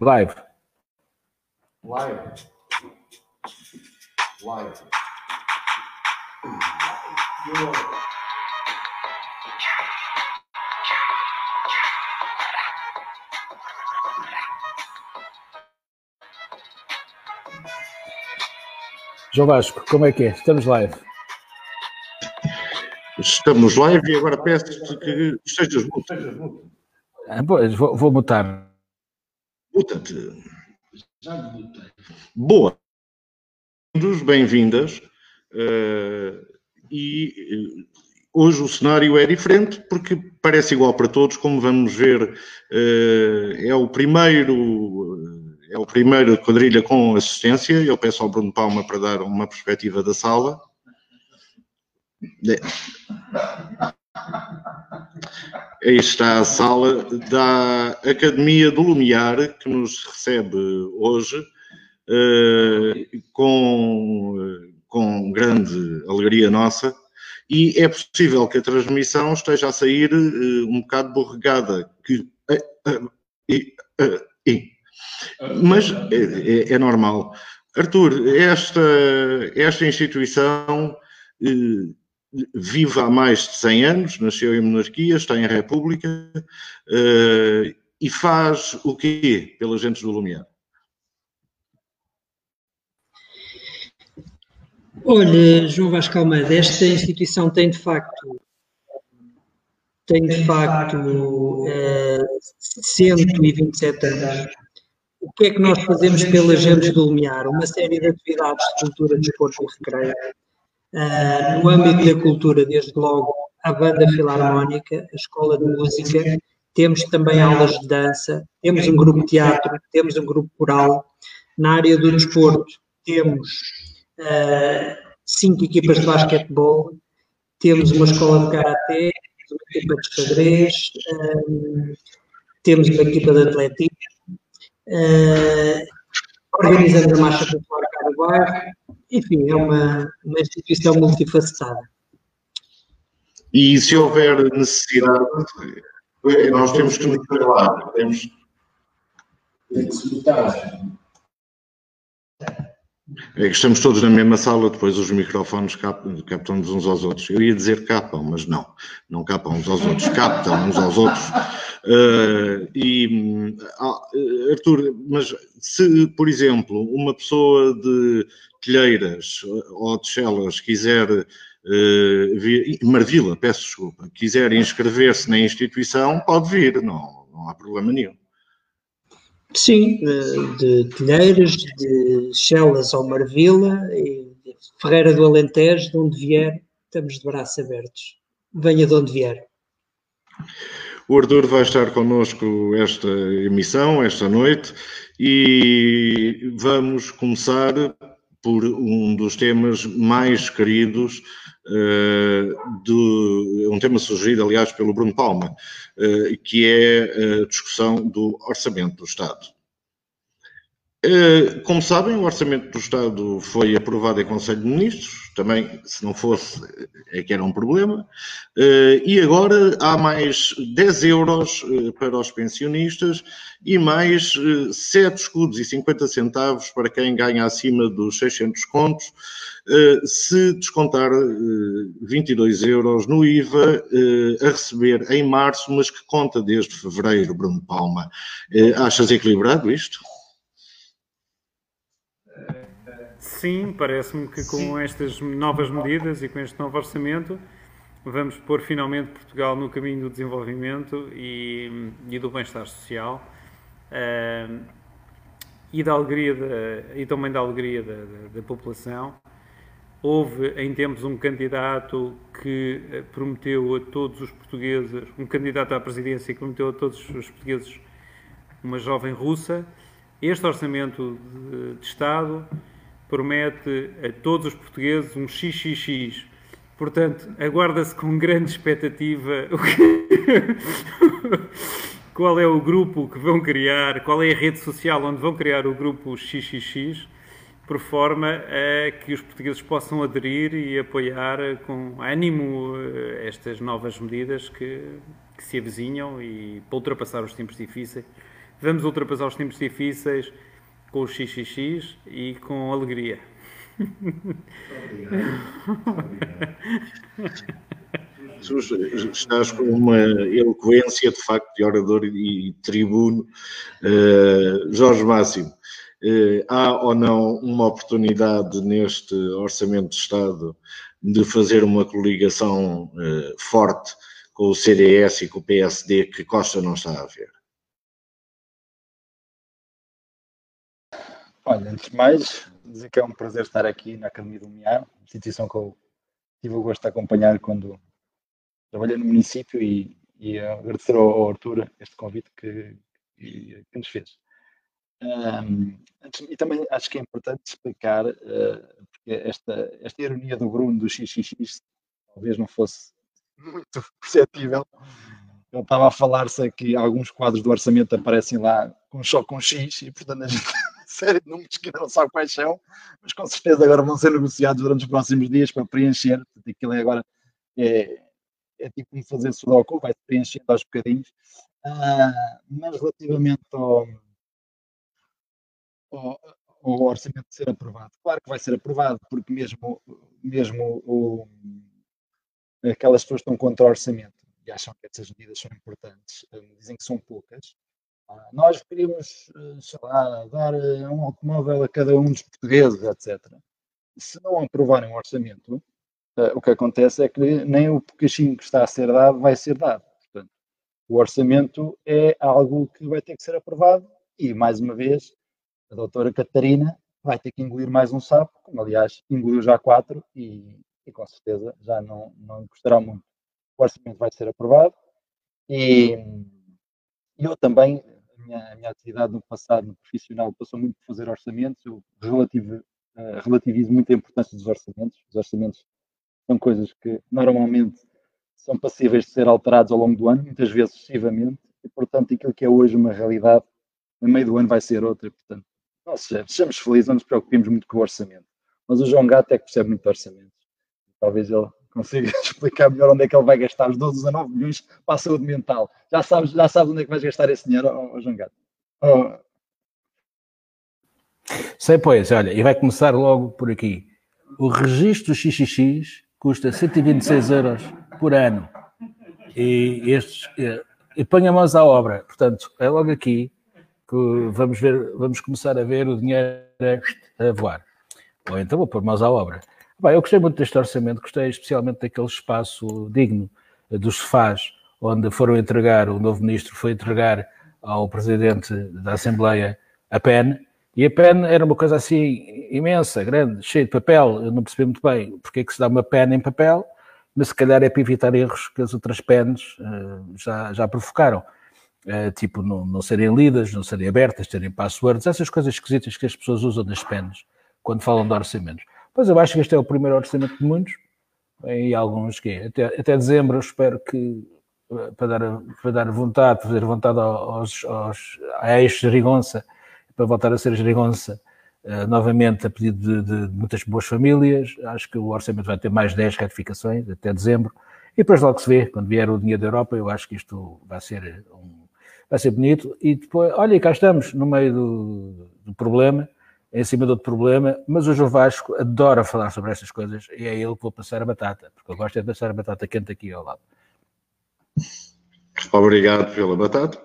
Live. Live. Live. João Vasco, como é que é? Estamos live. Estamos live e agora peço-te que estejas mudo. Ah, pois, vou, vou mutar. Muta-te. Boa. Bem-vindas. Uh, e uh, hoje o cenário é diferente porque parece igual para todos, como vamos ver, uh, é o primeiro é o primeiro quadrilha com assistência. Eu peço ao Bruno Palma para dar uma perspectiva da sala. Aí está a sala da Academia do Lumiar, que nos recebe hoje, uh, com, com grande alegria nossa. E é possível que a transmissão esteja a sair uh, um bocado borregada. Que, uh, mas é, é, é normal. Arthur, esta, esta instituição vive há mais de 100 anos, nasceu em monarquia, está em república uh, e faz o quê pelas gentes do Lumiar? Olha, João Vasco Almeida, esta instituição tem de facto tem de facto eh, 127 anos. O que é que nós fazemos pelas gentes do Lumiar? Uma série de atividades de cultura, desporto e recreio Uh, no âmbito da cultura, desde logo, a banda filarmónica, a escola de música, temos também aulas de dança, temos um grupo de teatro, temos um grupo coral. Na área do desporto, temos uh, cinco equipas de basquetebol, temos uma escola de karatê, uma equipa de xadrez, temos uma equipa de atletismo, uh, organizamos a Marcha Popular cá do bairro, enfim, é uma, uma instituição multifacetada. E se houver necessidade, nós temos que nos preparar, temos. Tem que se é que estamos todos na mesma sala, depois os microfones captam-nos uns aos outros. Eu ia dizer capam, mas não, não capam uns aos outros, captam uns aos outros. Uh, e, uh, Arthur, mas se, por exemplo, uma pessoa de Telheiras ou de Chelas quiser uh, vir, Marvila, peço desculpa, quiser inscrever-se na instituição, pode vir, não, não há problema nenhum. Sim, de Telheiras, de Chelas ou Marvila, e Ferreira do Alentejo, de onde vier, estamos de braços abertos. Venha de onde vier. O Arthur vai estar connosco esta emissão, esta noite, e vamos começar por um dos temas mais queridos, uh, de, um tema sugerido, aliás, pelo Bruno Palma, uh, que é a discussão do orçamento do Estado. Eh, como sabem, o Orçamento do Estado foi aprovado em Conselho de Ministros, também, se não fosse, é que era um problema, eh, e agora há mais 10 euros eh, para os pensionistas e mais 7 escudos e 50 centavos para quem ganha acima dos 600 contos, se descontar 22 euros no IVA a receber em março, mas que conta desde fevereiro, Bruno Palma. Achas equilibrado isto? Sim, parece-me que com Sim. estas novas medidas e com este novo orçamento vamos pôr finalmente Portugal no caminho do desenvolvimento e, e do bem-estar social uh, e da alegria e também da alegria da, da, da, população. Houve em tempos um candidato que eh, prometeu a todos os portugueses, um candidato à presidência que prometeu a todos os portugueses uma jovem russa. Este orçamento de, de Estado promete a todos os portugueses um XXX. Portanto, aguarda-se com grande expectativa qual é o grupo que vão criar, qual é a rede social onde vão criar o grupo XXX, por forma a que os portugueses possam aderir e apoiar com ânimo eh, estas novas medidas que, que se avizinham e para ultrapassar os tempos difíceis vamos ultrapassar os tempos difíceis com o XXX e com alegria. estás com uma eloquência de facto de orador e tribuno. Uh, Jorge Máximo, uh, há ou não uma oportunidade neste Orçamento de Estado de fazer uma coligação uh, forte com o CDS e com o PSD que Costa não está a ver? Olha, antes de mais, dizer que é um prazer estar aqui na Academia do Miar, instituição que eu tive o gosto de acompanhar quando trabalhei no município e, e agradecer ao, ao este convite que, que, que nos fez. Um, e também acho que é importante explicar, uh, porque esta, esta ironia do Bruno do XXX talvez não fosse muito perceptível. Ele estava a falar-se que alguns quadros do orçamento aparecem lá com só com X e, portanto, a gente série de números que ainda não sabe quais são, mas com certeza agora vão ser negociados durante os próximos dias para preencher. Portanto, aquilo é agora é, é tipo como fazer sudoku, vai preenchendo aos bocadinhos. Ah, mas relativamente ao, ao, ao, orçamento ser aprovado, claro que vai ser aprovado, porque mesmo, mesmo o, aquelas pessoas que estão contra o orçamento e acham que essas medidas são importantes, ah, dizem que são poucas. Nós queríamos, ah, sei lá, dar um automóvel a cada um dos portugueses, etc. Se não aprovarem o orçamento, uh, o que acontece é que nem o bocadinho que está a ser dado vai ser dado. Portanto, o orçamento é algo que vai ter que ser aprovado e, mais uma vez, a doutora Catarina vai ter que engolir mais um sapo, como aliás engoliu já quatro e, e com certeza já não, não custará muito. O orçamento vai ser aprovado e eu também, minha, a minha atividade no passado, no profissional, passou muito por fazer orçamentos, eu relativo, uh, relativizo muito a importância dos orçamentos. Os orçamentos são coisas que normalmente são passíveis de ser alterados ao longo do ano, muitas vezes excessivamente, e portanto aquilo que é hoje uma realidade, no meio do ano vai ser outra, portanto, nós sejamos felizes, não nos preocupemos muito com o orçamento. Mas o João Gato é que percebe muito orçamentos. Talvez ele consiga explicar melhor onde é que ele vai gastar os 12, 19 milhões para a saúde mental. Já sabes, já sabes onde é que vais gastar esse dinheiro, oh, oh? Oh. Sei, pois, olha, e vai começar logo por aqui. O registro XXX custa 126 euros por ano. E estes, e põe a mãos à obra. Portanto, é logo aqui que vamos ver, vamos começar a ver o dinheiro a voar. Ou então vou pôr mãos à obra. Bem, eu gostei muito deste orçamento, gostei especialmente daquele espaço digno dos sofás, onde foram entregar, o novo ministro foi entregar ao presidente da Assembleia a PEN, e a PEN era uma coisa assim imensa, grande, cheia de papel. Eu não percebi muito bem porque é que se dá uma PEN em papel, mas se calhar é para evitar erros que as outras PENs uh, já, já provocaram. Uh, tipo, não, não serem lidas, não serem abertas, terem passwords, essas coisas esquisitas que as pessoas usam nas PENs quando falam de orçamentos. Pois eu acho que este é o primeiro orçamento de muitos, e alguns que até, até dezembro eu espero que eh, para dar, para dar vontade, fazer vontade aos, aos, a ex-gerigonça para voltar a ser gerigonça uh, novamente a pedido de, de, muitas boas famílias. Acho que o orçamento vai ter mais 10 ratificações até dezembro. E depois logo se vê, quando vier o dinheiro da Europa, eu acho que isto vai ser, um, vai ser bonito. E depois, olha, cá estamos, no meio do, do problema, em cima do outro problema, mas hoje o Vasco adora falar sobre estas coisas e é ele que vou passar a batata, porque eu gosto de passar a batata quente aqui ao lado. Obrigado pela batata.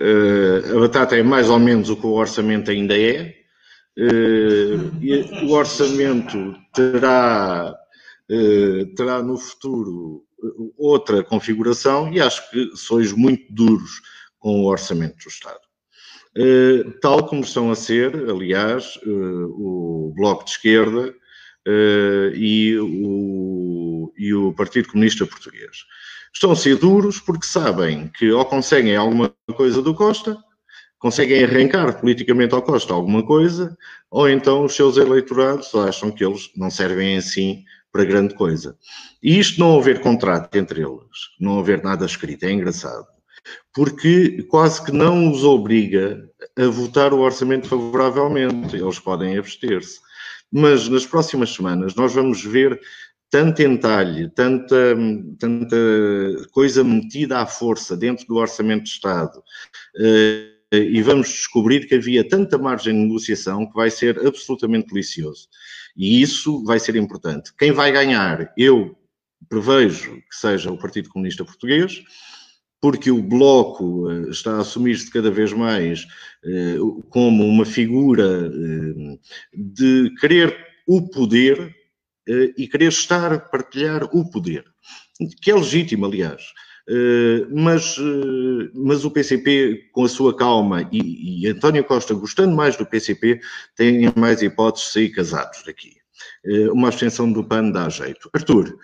Uh, a batata é mais ou menos o que o orçamento ainda é. Uh, o orçamento terá, uh, terá no futuro outra configuração e acho que sois muito duros com o orçamento do Estado. Tal como estão a ser, aliás, o Bloco de Esquerda e o, e o Partido Comunista Português. Estão a ser duros porque sabem que ou conseguem alguma coisa do Costa, conseguem arrancar politicamente ao Costa alguma coisa, ou então os seus eleitorados acham que eles não servem assim para grande coisa. E isto não haver contrato entre eles, não haver nada escrito, é engraçado, porque quase que não os obriga a votar o orçamento favoravelmente, eles podem abster-se. Mas nas próximas semanas nós vamos ver tanto entalhe, tanta, tanta coisa metida à força dentro do Orçamento de Estado, eh, e vamos descobrir que havia tanta margem de negociação que vai ser absolutamente delicioso. E isso vai ser importante. Quem vai ganhar, eu prevejo que seja o Partido Comunista Português, porque o Bloco eh, está a assumir-se cada vez mais eh, como uma figura eh, de querer o poder e querer estar, partilhar o poder, que é legítimo, aliás. Mas, mas o PCP, com a sua calma, e, e António Costa gostando mais do PCP, tem mais hipóteses de sair casados daqui. Uma abstenção do PAN dá jeito. Arthur,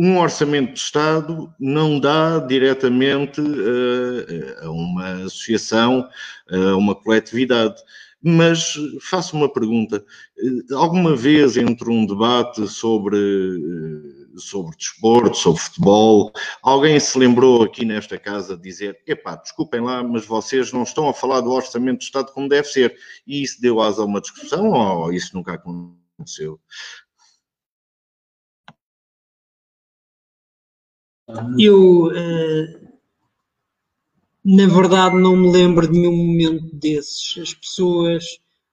um orçamento de Estado não dá diretamente uh, a uma associação, a uma coletividade. Mas faço uma pergunta: eh, alguma vez entre um debate sobre, sobre desporto, sobre futebol, alguém se lembrou aqui nesta casa de dizer: epá, desculpem lá, mas vocês não estão a falar do orçamento de Estado como deve ser? E isso deu asa a uma discussão ou isso nunca aconteceu? Eu, eh, na verdade, não me lembro de nenhum momento desses. As pessoas,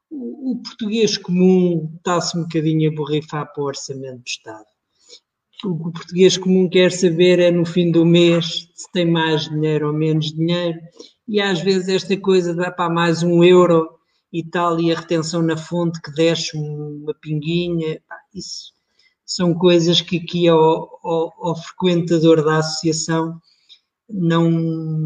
o, português comum está-se um bocadinho a borrifar para o orçamento do Estado. O que o português comum quer saber é no fim do mês se tem mais dinheiro ou menos dinheiro, e às vezes esta coisa dá para mais um euro e tal, e a retenção na fonte que desce uma pinguinha, isso são coisas que aqui ao, ao, ao frequentador da associação não,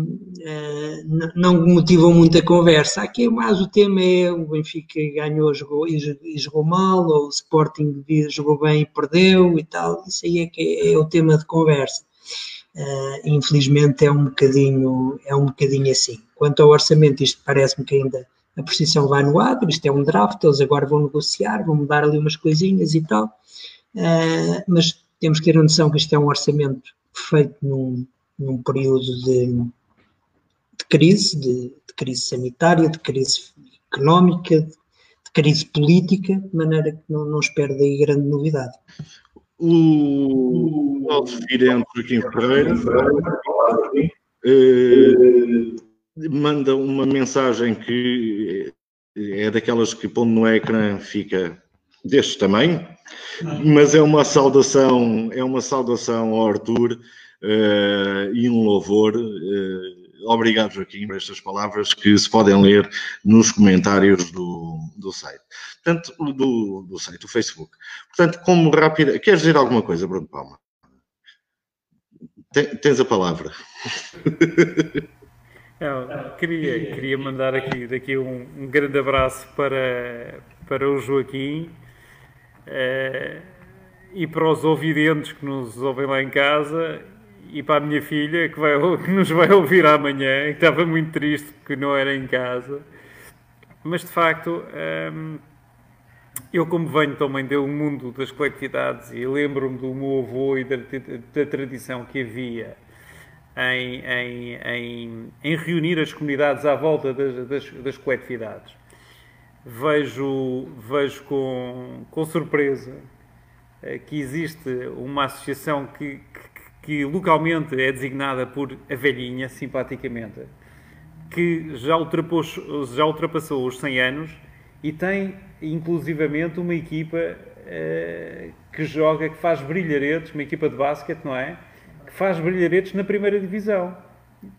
uh, não motivam muita conversa. Aqui mais o tema é o Benfica ganhou jogou, e jogou mal, ou o Sporting jogou bem e perdeu e tal. Isso aí é que é, é o tema de conversa. Uh, infelizmente é um bocadinho é um bocadinho assim. Quanto ao orçamento, isto parece-me que ainda a precisão vai no ar, isto é um draft, eles agora vão negociar, vão mudar ali umas coisinhas e tal. Uh, mas temos que ter a noção que isto é um orçamento feito num, num período de, de crise, de, de, crise sanitária, de crise económica, de, de, crise política, de maneira que não, não espero daí grande novidade. O Alfirento Joaquim Ferreira uh, manda uma mensagem que é daquelas que pondo no ecrã fica deste tamanho, mas é uma saudação, é uma saudação ao Arthur uh, e um louvor. Uh, obrigado, Joaquim, por estas palavras que se podem ler nos comentários do, do site. Portanto, do, do site, do Facebook. Portanto, como rápida. Queres dizer alguma coisa, Bruno Palma? Tens a palavra. Não, queria, queria mandar aqui, daqui um, um grande abraço para, para o Joaquim Uh, e para os ouvidentes que nos ouvem lá em casa e para a minha filha que, vai, que nos vai ouvir amanhã, que estava muito triste porque não era em casa. Mas de facto, um, ehm, eu, como venho também do mundo das coletividades e lembro-me do meu avô e da, da tradição que havia em, em, em, em, reunir as comunidades à volta das, das, das coletividades vejo, vejo com, com surpresa eh, que existe uma associação que, que, que, localmente é designada por a velhinha, simpaticamente, que já ultrapassou, já ultrapassou os 100 anos e tem inclusivamente uma equipa uh, que joga, que faz brilharetes, uma equipa de basquete, não é? Que faz brilharetes na primeira divisão.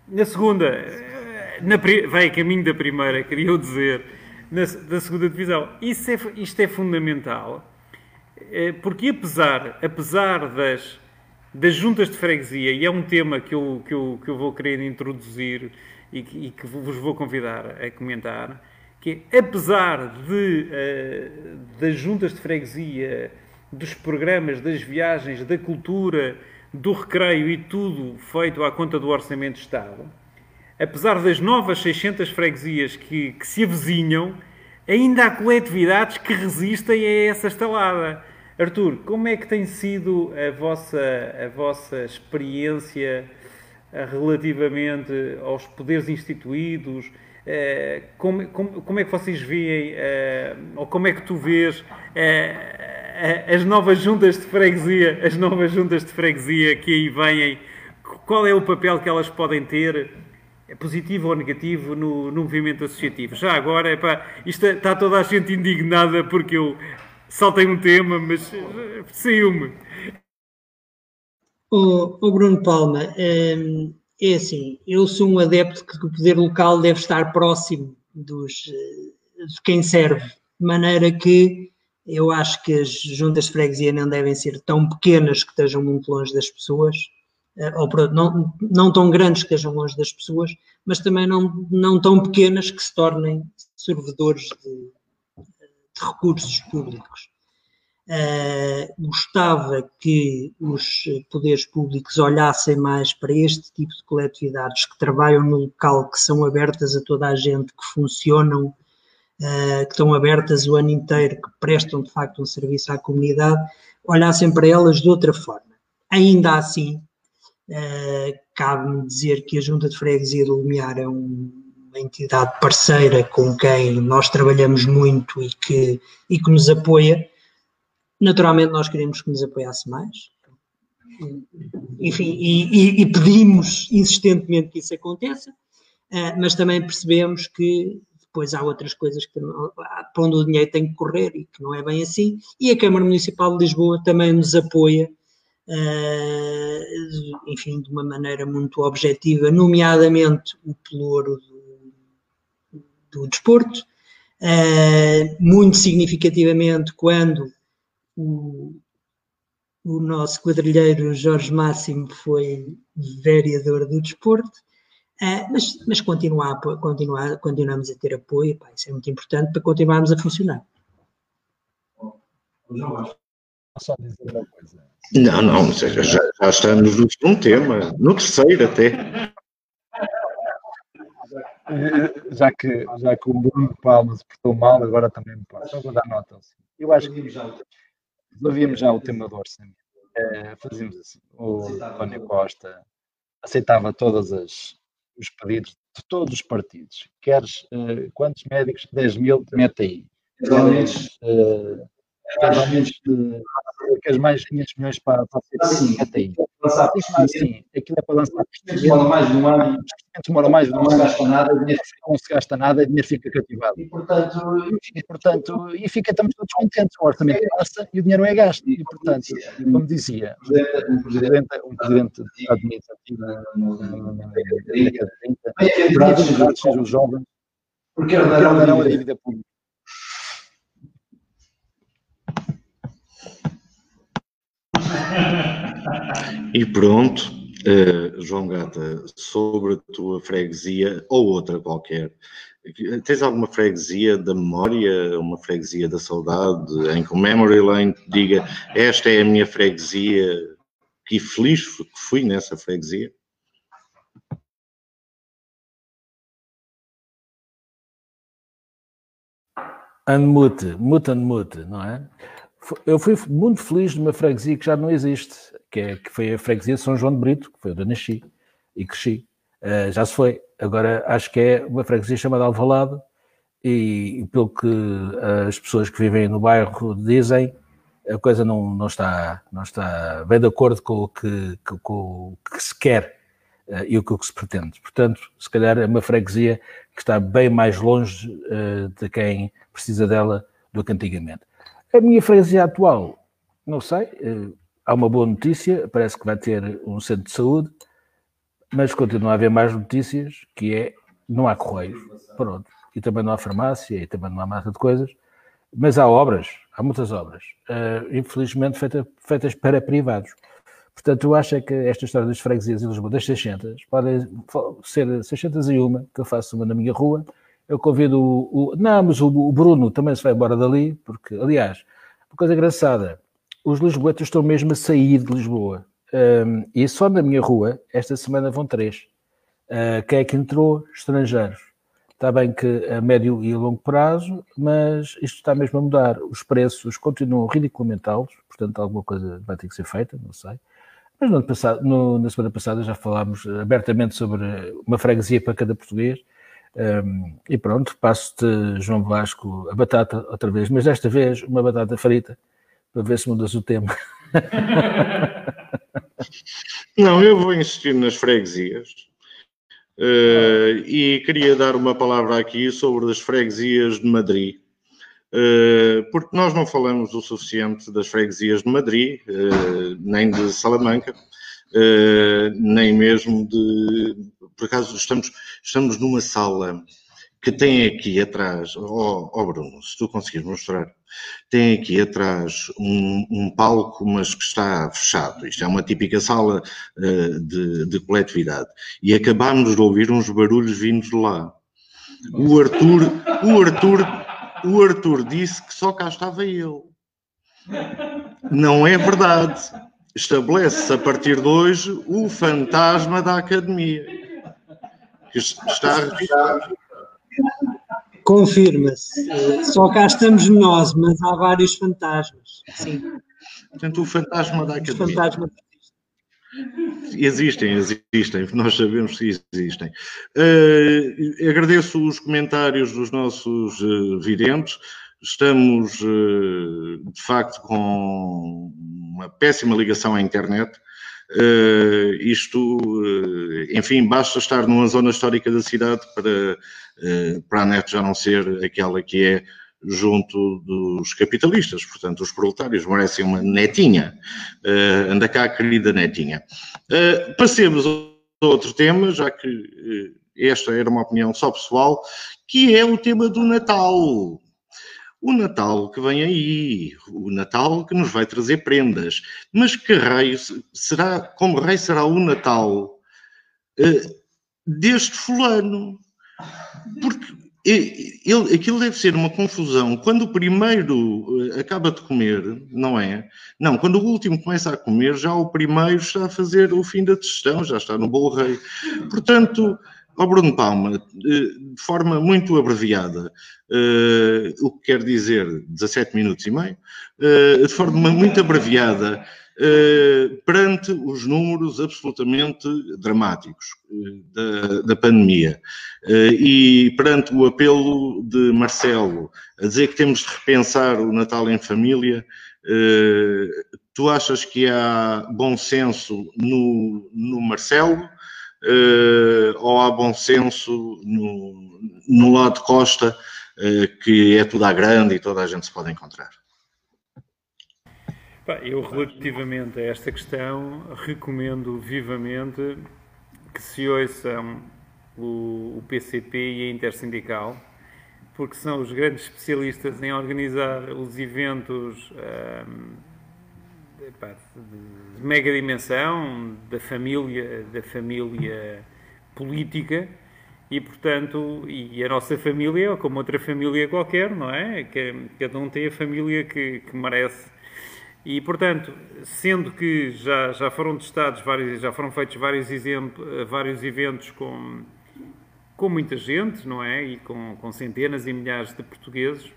Na segunda, eh, na, vai a caminho da primeira, queria eu dizer na, da segunda divisão. Isso é, isto é fundamental, é, porque apesar, apesar das, das juntas de freguesia, e é um tema que eu, que eu, que eu vou querer introduzir e que, e que vos vou convidar a comentar, que é, apesar de, uh, das juntas de freguesia, dos programas, das viagens, da cultura, do recreio e tudo feito à conta do Orçamento de Estado, apesar das novas 600 freguesias que, que se avizinham, ainda há coletividades que resistem a essa estalada. Artur, como é que tem sido a vossa, a vossa experiência eh, relativamente aos poderes instituídos? Eh, como, como, como é que vocês veem, eh, ou como é que tu vês as novas juntas de freguesia, as novas juntas de freguesia que aí vêm? Qual é o papel que elas podem ter? É positivo ou negativo no, no movimento associativo. Já agora, epá, isto é, está toda a gente indignada porque eu saltei um tema, mas eh, saiu-me. O, o, Bruno Palma, é, é assim, eu sou um adepto que o poder local deve estar próximo dos, eh, de quem serve, de maneira que eu acho que as juntas de freguesia não devem ser tão pequenas que estejam muito longe das pessoas, eh, ou não, não tão grandes que estejam longe das pessoas, mas também não, não tão pequenas que se tornem servidores de, de recursos públicos. Uh, gostava que os poderes públicos olhassem mais para este tipo de coletividades que trabalham no local, que são abertas a toda a gente, que funcionam, uh, que estão abertas o ano inteiro, que prestam de facto um serviço à comunidade, olhassem para elas de outra forma. Ainda assim, uh, cabe-me dizer que a Junta de Freguesia do Lumiar é um, uma entidade parceira com quem nós trabalhamos muito e que, e que nos apoia Naturalmente, nós queremos que nos apoiasse mais. Enfim, e, e, e pedimos insistentemente que isso aconteça, uh, mas também percebemos que depois há outras coisas que para onde o dinheiro tem que correr e que não é bem assim. E a Câmara Municipal de Lisboa também nos apoia, uh, enfim, de uma maneira muito objetiva, nomeadamente o pelouro do, do desporto, uh, muito significativamente quando o, o nosso quadrilheiro Jorge Máximo foi vereador do desporto, uh, mas, mas continuar, continuar, continuamos a ter apoio, pá, isso é muito importante para continuarmos a funcionar. Só dizer uma coisa. Não, não, já, já estamos no segundo tema, no terceiro até. Já que, já que o Bruno Palma se portou mal, agora também me posso. Só vou dar nota. Assim. Eu acho que resolvíamos já o tema do orçamento. É, fazíamos assim. O António Costa aceitava todas as os pedidos de todos os partidos. Queres uh, quantos médicos? 10 mil, mete aí. Queres, uh, menos de mais 500 milhões para, para a aí. Assim, aquilo é para lançar demora mais de um ano, demora mais de um ano, não se gasta nada, não se gasta nada, dinheiro fica cativado. E portanto, e, portanto, e fica, estamos todos contentes, o orçamento passa e o dinheiro é gasto. E portanto, como dizia, um presidente, um presidente Unidos, na década de 30, sejam os jovens, porque herdarão a dívida pública. E pronto, uh, João Gata, sobre a tua freguesia ou outra qualquer, tens alguma freguesia da memória, uma freguesia da saudade, em que o Memory Lane te diga esta é a minha freguesia, que feliz que fui nessa freguesia? Unmute, mute, unmute, não é? Eu fui muito feliz numa freguesia que já não existe, que, é, que foi a freguesia de São João de Brito, que foi onde eu nasci e cresci. Uh, já se foi. Agora acho que é uma freguesia chamada Alvalade e, e pelo que as pessoas que vivem no bairro dizem, a coisa não, não, está, não está bem de acordo com o que, com, com o que se quer uh, e o que, o que se pretende. Portanto, se calhar é uma freguesia que está bem mais longe uh, de quem precisa dela do que antigamente. A minha freguesia atual, não sei, eh, há uma boa notícia, parece que vai ter um centro de saúde, mas continua a haver mais notícias, que é, não há correios, pronto, e também não há farmácia, e também não há massa de coisas, mas há obras, há muitas obras, uh, infelizmente feita, feitas para privados. Portanto, eu acho é que esta história das freguesias em Lisboa, das 600, podem ser 601, que eu faço uma na minha rua, eu convido o, o não, mas o, o, Bruno também se vai embora dali, porque, aliás, uma coisa engraçada, os lisboetas estão mesmo a sair de Lisboa. Um, e só na minha rua, esta semana vão três. Uh, quem é que entrou? Estrangeiros. Está bem que a médio e a longo prazo, mas isto está mesmo a mudar. Os preços continuam ridiculamente altos, portanto, alguma coisa vai ter que ser feita, não sei. Mas no na semana passada já falámos abertamente sobre uma freguesia para cada português um, e pronto, passo-te, João Vasco, a batata outra vez, mas desta vez uma batata frita, para ver se mudas o tema. Não, eu vou insistir nas freguesias. Uh, e queria dar uma palavra aqui sobre as freguesias de Madrid, uh, porque nós não falamos o suficiente das freguesias de Madrid, uh, nem de Salamanca, nem mesmo de. Por acaso, estamos, estamos numa sala que tem aqui atrás, ó oh, oh Bruno, se tu conseguires mostrar, tem aqui atrás um, um, palco, mas que está fechado. Isto é uma típica sala uh, de, de coletividade. E acabámos de ouvir uns barulhos vindos de lá. O Arthur, o Arthur, o Arthur disse que só cá estava ele. Não é verdade. Estabelece-se a partir de hoje o fantasma da academia. Está registrado. Confirma-se. Só cá estamos nós, mas há vários fantasmas. Sim. Portanto, o fantasma da academia. Fantasma Existem, existem, nós sabemos que existem. Uh, agradeço os comentários dos nossos uh, videntes. Estamos, uh, de facto, com uma péssima ligação à internet. Uh, isto, uh, enfim, basta estar numa zona histórica da cidade para, uh, para a net já não ser aquela que é junto dos capitalistas, portanto, os proletários merecem uma netinha. anda cá, querida netinha. passemos a outro tema, já que esta era uma opinião só pessoal, que é o tema do Natal o Natal que vem aí, o Natal que nos vai trazer prendas. Mas que raio será, como raio será o Natal uh, deste fulano? Porque ele, aquilo deve ser uma confusão. Quando o primeiro eh, acaba de comer, não é? Não, quando o último começa a comer, já o primeiro está a fazer o fim da digestão, já está no bolo rei. Portanto, ao Bruno Palma, de forma muito abreviada, uh, o que quer dizer 17 minutos e meio, uh, de forma muito abreviada, perante os números absolutamente dramáticos da, da, pandemia e perante o apelo de Marcelo a dizer que temos de repensar o Natal em família, tu achas que há bom senso no, no Marcelo? Uh, ou há bom senso no, no lado Costa, uh, que é tudo à grande e toda a gente se pode encontrar? Eu, relativamente a esta questão, recomendo vivamente que se ouçam o, o PCP e a Intersindical, porque são os grandes especialistas em organizar os eventos. Um, de mega dimensão da família, da família política e, portanto, e a nossa família, como outra família qualquer, não é? Cada um tem a família que, que merece. E, portanto, sendo que já, já foram testados vários, já foram feitos vários, exemplos, vários eventos com, com muita gente, não é? E com, com centenas e milhares de portugueses,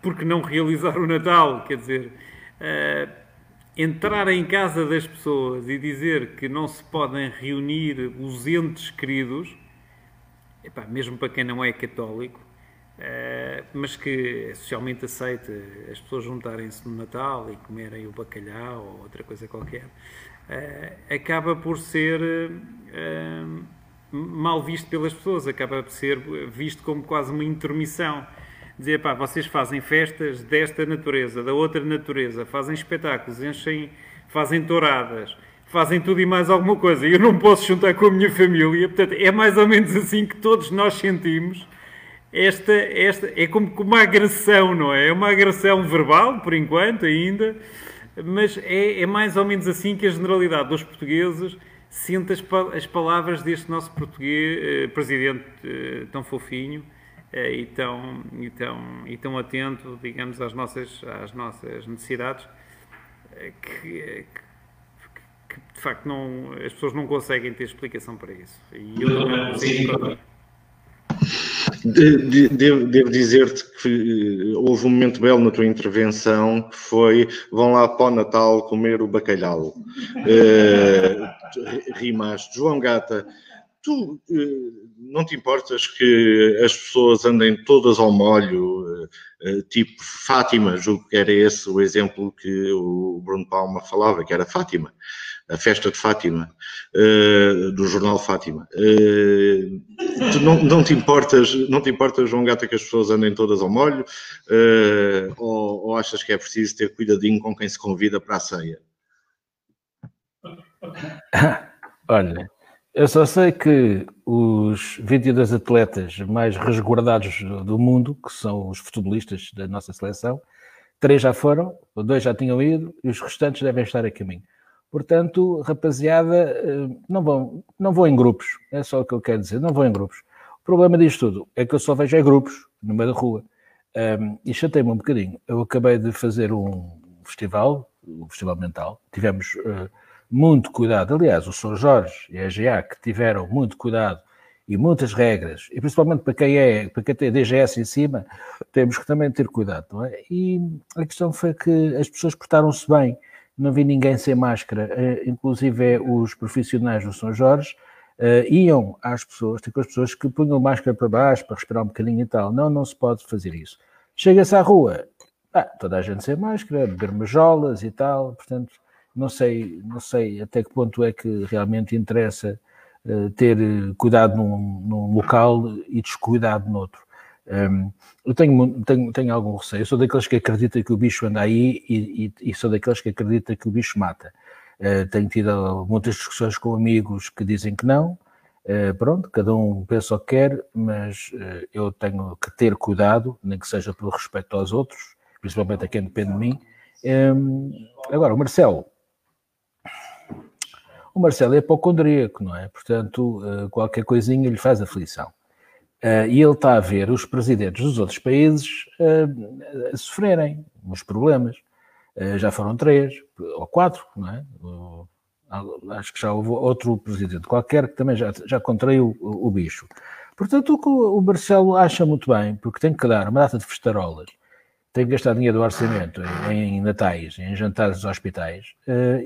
porque não realizar o Natal? Quer dizer, uh, entrar em casa das pessoas e dizer que não se podem reunir os entes queridos, epá, mesmo para quem não é católico, uh, mas que é socialmente aceita as pessoas juntarem-se no Natal e comerem o bacalhau ou outra coisa qualquer, uh, acaba por ser mal visto pelas pessoas, acaba por ser visto como quase uma intermissão dizer, pá, vocês fazem festas desta natureza, da outra natureza, fazem espetáculos, enchem, fazem touradas, fazem tudo e mais alguma coisa, e eu não posso juntar com a minha família, portanto, é mais ou menos assim que todos nós sentimos. Esta, esta é como uma agressão, não é? É uma agressão verbal, por enquanto, ainda, mas é, é mais ou menos assim que a generalidade dos portugueses sente as, as palavras deste nosso português, eh, presidente eh, tão fofinho, e tão, e, tão, e tão atento, digamos, às nossas, às nossas necessidades, eh, que, que, que, de facto não, as pessoas não conseguem ter explicação para isso. E eu não consigo Devo, devo dizer-te que eh, houve um momento belo na tua intervenção que foi vão lá para o Natal comer o bacalhau. Uh, rimaste. João Gata, tu uh, não te importas que as pessoas andem todas ao molho, eh, eh, tipo Fátima, julgo que era esse o exemplo que o Bruno Palma falava, que era Fátima. a festa de Fátima, uh, do jornal Fátima. Não, não, te importas, não te importas, João Gata, que as pessoas andem todas ao molho? Ou, ou, achas que é preciso ter cuidadinho com quem se convida para a ceia? Olha, eu só sei que os 22 atletas mais resguardados do mundo, que são os futebolistas da nossa seleção, três já foram, dois já tinham ido e os restantes devem estar a caminho. Portanto, rapaziada, eh, não vão, não vão em grupos, é só o que eu quero dizer, não vão em grupos. O problema disto tudo é que eu só vejo é grupos no meio da rua. Um, e chatei-me um bocadinho. Eu acabei de fazer um festival, um Festival Mental, tivemos uh, muito cuidado. Aliás, o São Jorge e a GEAC tiveram muito cuidado e muitas regras, e principalmente para quem é, para quem tem DGS em cima, temos que também ter cuidado, não é? E a questão foi que as pessoas portaram-se bem, não vi ninguém sem máscara, eh, inclusive os profissionais do São Jorge uh, iam às pessoas, tipo as pessoas que punham máscara para baixo para respirar um bocadinho e tal. Não, não se pode fazer isso. Chega-se à rua, ah, toda a gente sem máscara, beber majolas e tal, portanto, não sei, não sei até que ponto é que realmente interessa uh, ter cuidado num, num, local e descuidado noutro. Um, eu tenho, tenho, tenho algum receio. Eu sou daqueles que acreditam que o bicho anda aí e, e, e sou daqueles que acreditam que o bicho mata. Uh, tenho tido muitas discussões com amigos que dizem que não. Uh, pronto, cada um pensa o que quer, mas eu tenho que ter cuidado, nem que seja pelo respeito aos outros, principalmente a quem depende de mim. Um, agora, o Marcelo, o Marcelo é hipocondríaco, não é? Portanto, uh, qualquer coisinha lhe faz aflição. Uh, e ele está a ver os presidentes dos outros países a sofrerem os problemas. já foram três ou quatro, não é? acho que já houve outro presidente qualquer que também já, já contraiu o, o bicho. Portanto, o que o Marcelo acha muito bem, porque tem que dar uma data de festarolas, tem que gastar dinheiro do orçamento em, em natais, em jantares dos hospitais,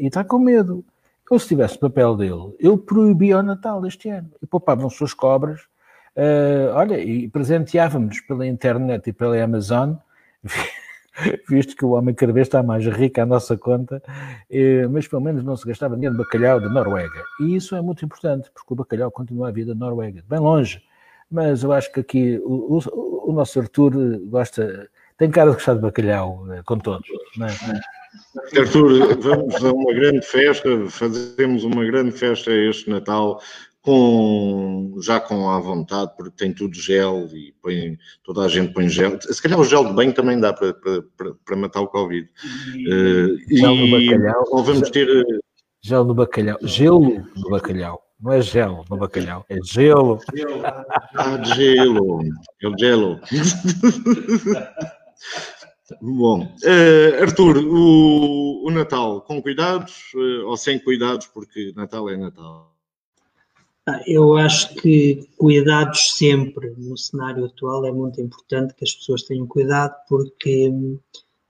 e está com medo. Eu, se tivesse o papel dele, eu proibia o Natal este ano. E poupavam suas cobras, uh, olha, e presenteávamos pela internet e pela Amazon, visto que o homem cada vez está mais rico à nossa conta, uh, mas pelo menos não se gastava dinheiro de bacalhau da Noruega. E isso é muito importante, porque o bacalhau continua a vida da Noruega, bem longe. Mas eu acho que aqui o, o, o nosso Arthur gosta, tem cara de gostar de bacalhau, uh, com todos? Arthur, vamos a uma grande festa, fazemos uma grande festa este Natal com, já com à vontade, porque tem tudo gel e põe, toda a gente põe gel. Se calhar o gel de banho também dá para, para, para matar o Covid. Uh, gel no bacalhau. Ou vamos ter. Eh, gel no bacalhau. Gelo no bacalhau. Não é gel no bacalhau, é gelo. Ah, gelo. É o gelo. Bom, uh, Arthur, o, o, Natal com cuidados uh, ou sem cuidados, porque Natal é Natal? Ah, eu acho que cuidados sempre no cenário atual é muito importante que as pessoas tenham cuidado, porque uh,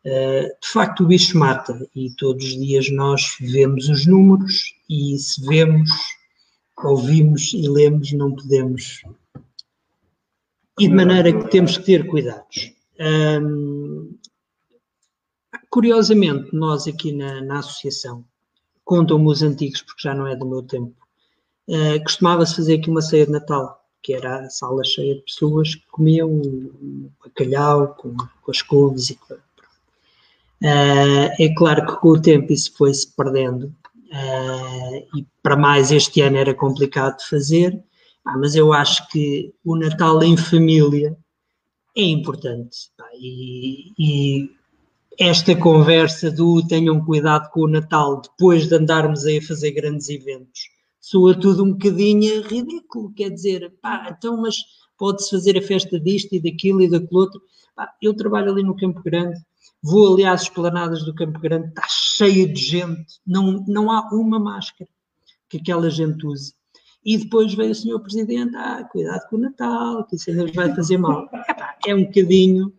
de facto o bicho mata e todos os dias nós vemos os números e se vemos, ouvimos e lemos, não podemos. E de maneira que temos que ter cuidados. Um, curiosamente, nós aqui na, na associação, contam-me os antigos, porque já não é do meu tempo, uh, costumava-se fazer aqui uma ceia de Natal, que era a sala cheia de pessoas que comiam bacalhau com, com as couves e com, Uh, é claro que com o tempo isso foi-se perdendo uh, e para mais este ano era complicado de fazer, ah, mas eu acho que o Natal em família é importante. E, e, esta conversa do tenham cuidado com o Natal depois de andarmos aí a fazer grandes eventos soa tudo um bocadinho ridículo. Quer dizer, pá, então, mas pode-se fazer a festa disto e daquilo e daquilo outro. Pá, eu trabalho ali no Campo Grande, vou ali às esplanadas do Campo Grande, está cheio de gente, não, não há uma máscara que aquela gente use. E depois veio o senhor Presidente, ah, cuidado com o Natal, que isso ainda vai fazer mal. É um bocadinho,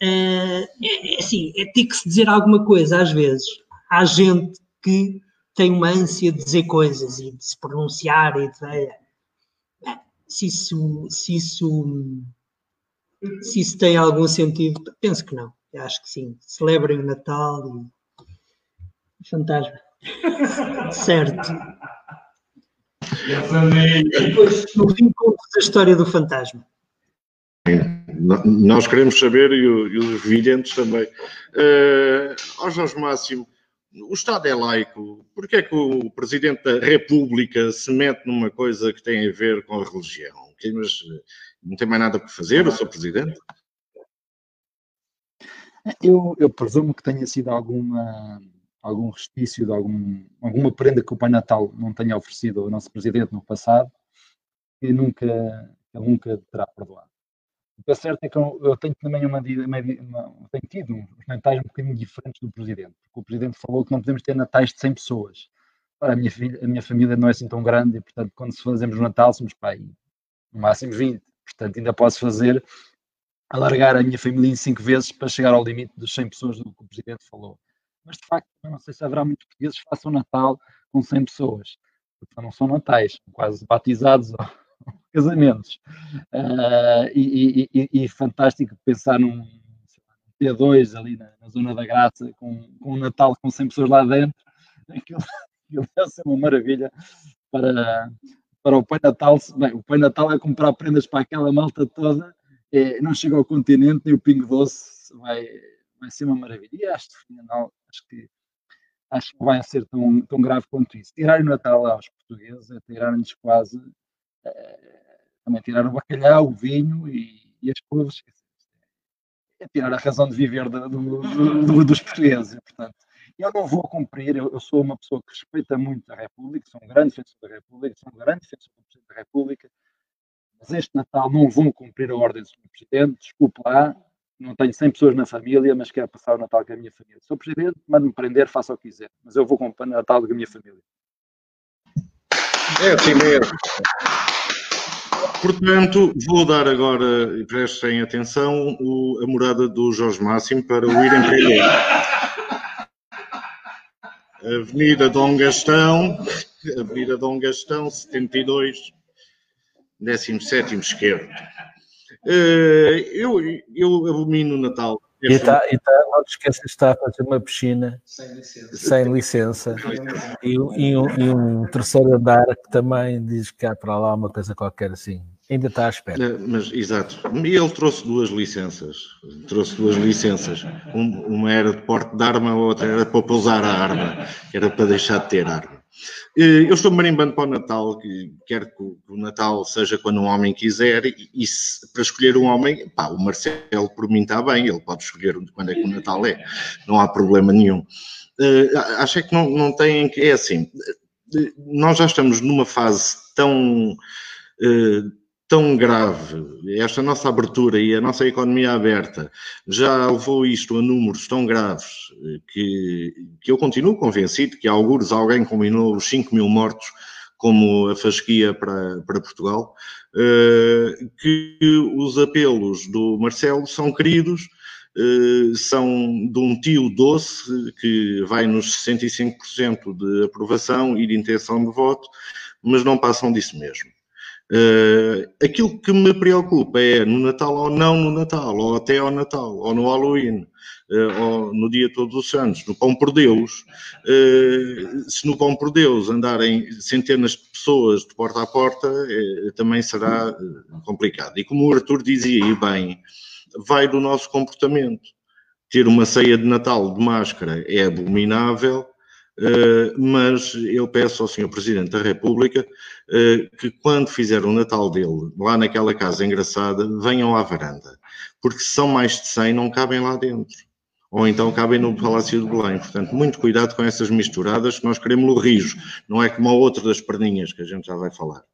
é, é, assim, é ter que se dizer alguma coisa às vezes. Há gente que tem uma ânsia de dizer coisas e de se pronunciar e de... É, se isso, se isso, se isso tem algum sentido, penso que não. Eu acho que sim. Celebrem o Natal e fantasma. certo. Depois, no reencontro da história do fantasma. Nós queremos saber, e, os videntes também. Uh, ó Jorge Máximo, o Estado é laico, porquê é que o Presidente da República se mete numa coisa que tem a ver com a religião? Mas não tem mais nada para fazer, eu sou Presidente? Eu, eu presumo que tenha sido alguma, algum restício de algum, alguma prenda que o Pai Natal não tenha oferecido ao nosso Presidente no passado e nunca, nunca terá perdoado. O que é certo é que eu, eu tenho também uma, uma, uma, tenho tido uns natais um bocadinho diferentes do Presidente, porque o Presidente falou que não podemos ter natais de 100 pessoas. Ora, a, minha filha, a minha família não é assim tão grande e, portanto, quando se fazemos o Natal, somos pai, no máximo 20. Portanto, ainda posso fazer, alargar a minha família em 5 vezes para chegar ao limite dos 100 pessoas do que o Presidente falou. Mas, de facto, não sei se haverá muitos portugueses que façam Natal com 100 pessoas. Porque não são natais, são quase batizados casamentos. Uh, e, e, e, fantástico pensar num T2 ali na, na, zona da Graça, com, com um Natal com 100 pessoas lá dentro. Aquilo, aquilo deve ser uma maravilha para, para o Pai Natal. Bem, o Pai Natal é comprar prendas para aquela malta toda, é, não chega ao continente, nem o Pingo Doce vai, vai ser uma maravilha. E acho, final, acho que acho que vai ser tão, tão grave quanto isso. Tirar o Natal aos portugueses é tirar-lhes quase também tirar o bacalhau, o vinho e, e as couves, é tirar a razão de viver do, do, do, dos portugueses. Portanto, eu não vou cumprir, eu, eu, sou uma pessoa que respeita muito a República, sou um grande defensor da República, sou um grande defensor do Presidente da República, mas este Natal não vou cumprir a ordem do Sr. Presidente, desculpe lá, não tenho 100 pessoas na família, mas quero passar o Natal com a minha família. Sou Presidente, mande-me prender, faça o que quiser, mas eu vou cumprir o Natal com a minha família. É assim mesmo. Portanto, vou dar agora, prestem atenção, o, a morada do Jorge Máximo para o irem prender. Avenida Dom Gastão, Avenida Dom Gastão, 72, 17 esquerdo. Eh, eu, eu abomino o Natal. E está, e tá, não te esqueças de estar a fazer uma piscina sem licença, sem licença. E, e, um, e, um, terceiro andar que também diz que há para lá uma coisa qualquer assim. Ainda está à espera. É, mas, exato. E ele trouxe duas licenças. Trouxe duas licenças. Um, uma era de porte de arma, a outra era para pousar a arma. Era para deixar de ter arma. Eu estou marimbando para o Natal, que quero que o Natal seja quando um homem quiser, e, se, para escolher um homem, pá, o Marcelo por mim está bem, ele pode escolher quando é que o Natal é, não há problema nenhum. Uh, acho é que não, não tem, é assim, nós já estamos numa fase tão uh, tão grave, esta nossa abertura e a nossa economia aberta já levou isto a números tão graves eh, que, que eu continuo convencido que, há alguns, alguém combinou os 5 mil mortos como a fasquia para, para Portugal, eh, que os apelos do Marcelo são queridos, eh, são de um tio doce que vai nos 65% de aprovação e de intenção de voto, mas não passam disso mesmo. Uh, aquilo que me preocupa é no Natal ou não no Natal, ou até ao Natal, ou no Halloween, uh, ou no dia Todos os Santos, no Pão por Deus. Uh, se no Pão por Deus andarem centenas de pessoas de porta a porta, também será complicado. E como o Arthur dizia e bem, vai do nosso comportamento. Ter uma ceia de Natal de máscara é abominável, mas eu peço ao Sr. Presidente da República uh, que quando fizer o Natal dele, lá naquela casa engraçada, venham à varanda, porque se são mais de 100 não cabem lá dentro. Ou então cabem no Palácio de Belém. Portanto, muito cuidado com essas misturadas, que nós queremos o rijo, não é como a outra das perninhas, que a gente já vai falar.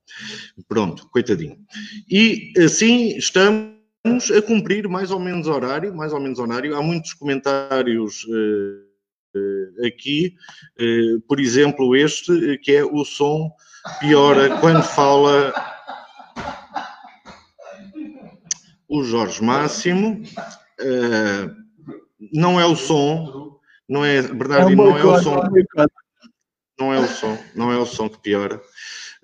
Pronto, coitadinho. E assim estamos a cumprir mais ou menos horário, mais ou menos horário. Há muitos comentários... Eh, aqui, eh, por exemplo, este, que é o som piora quando fala o Jorge Máximo. Eh, não é o som, não é, Bernardino, não é o som. Não é o som, não é o som que piora.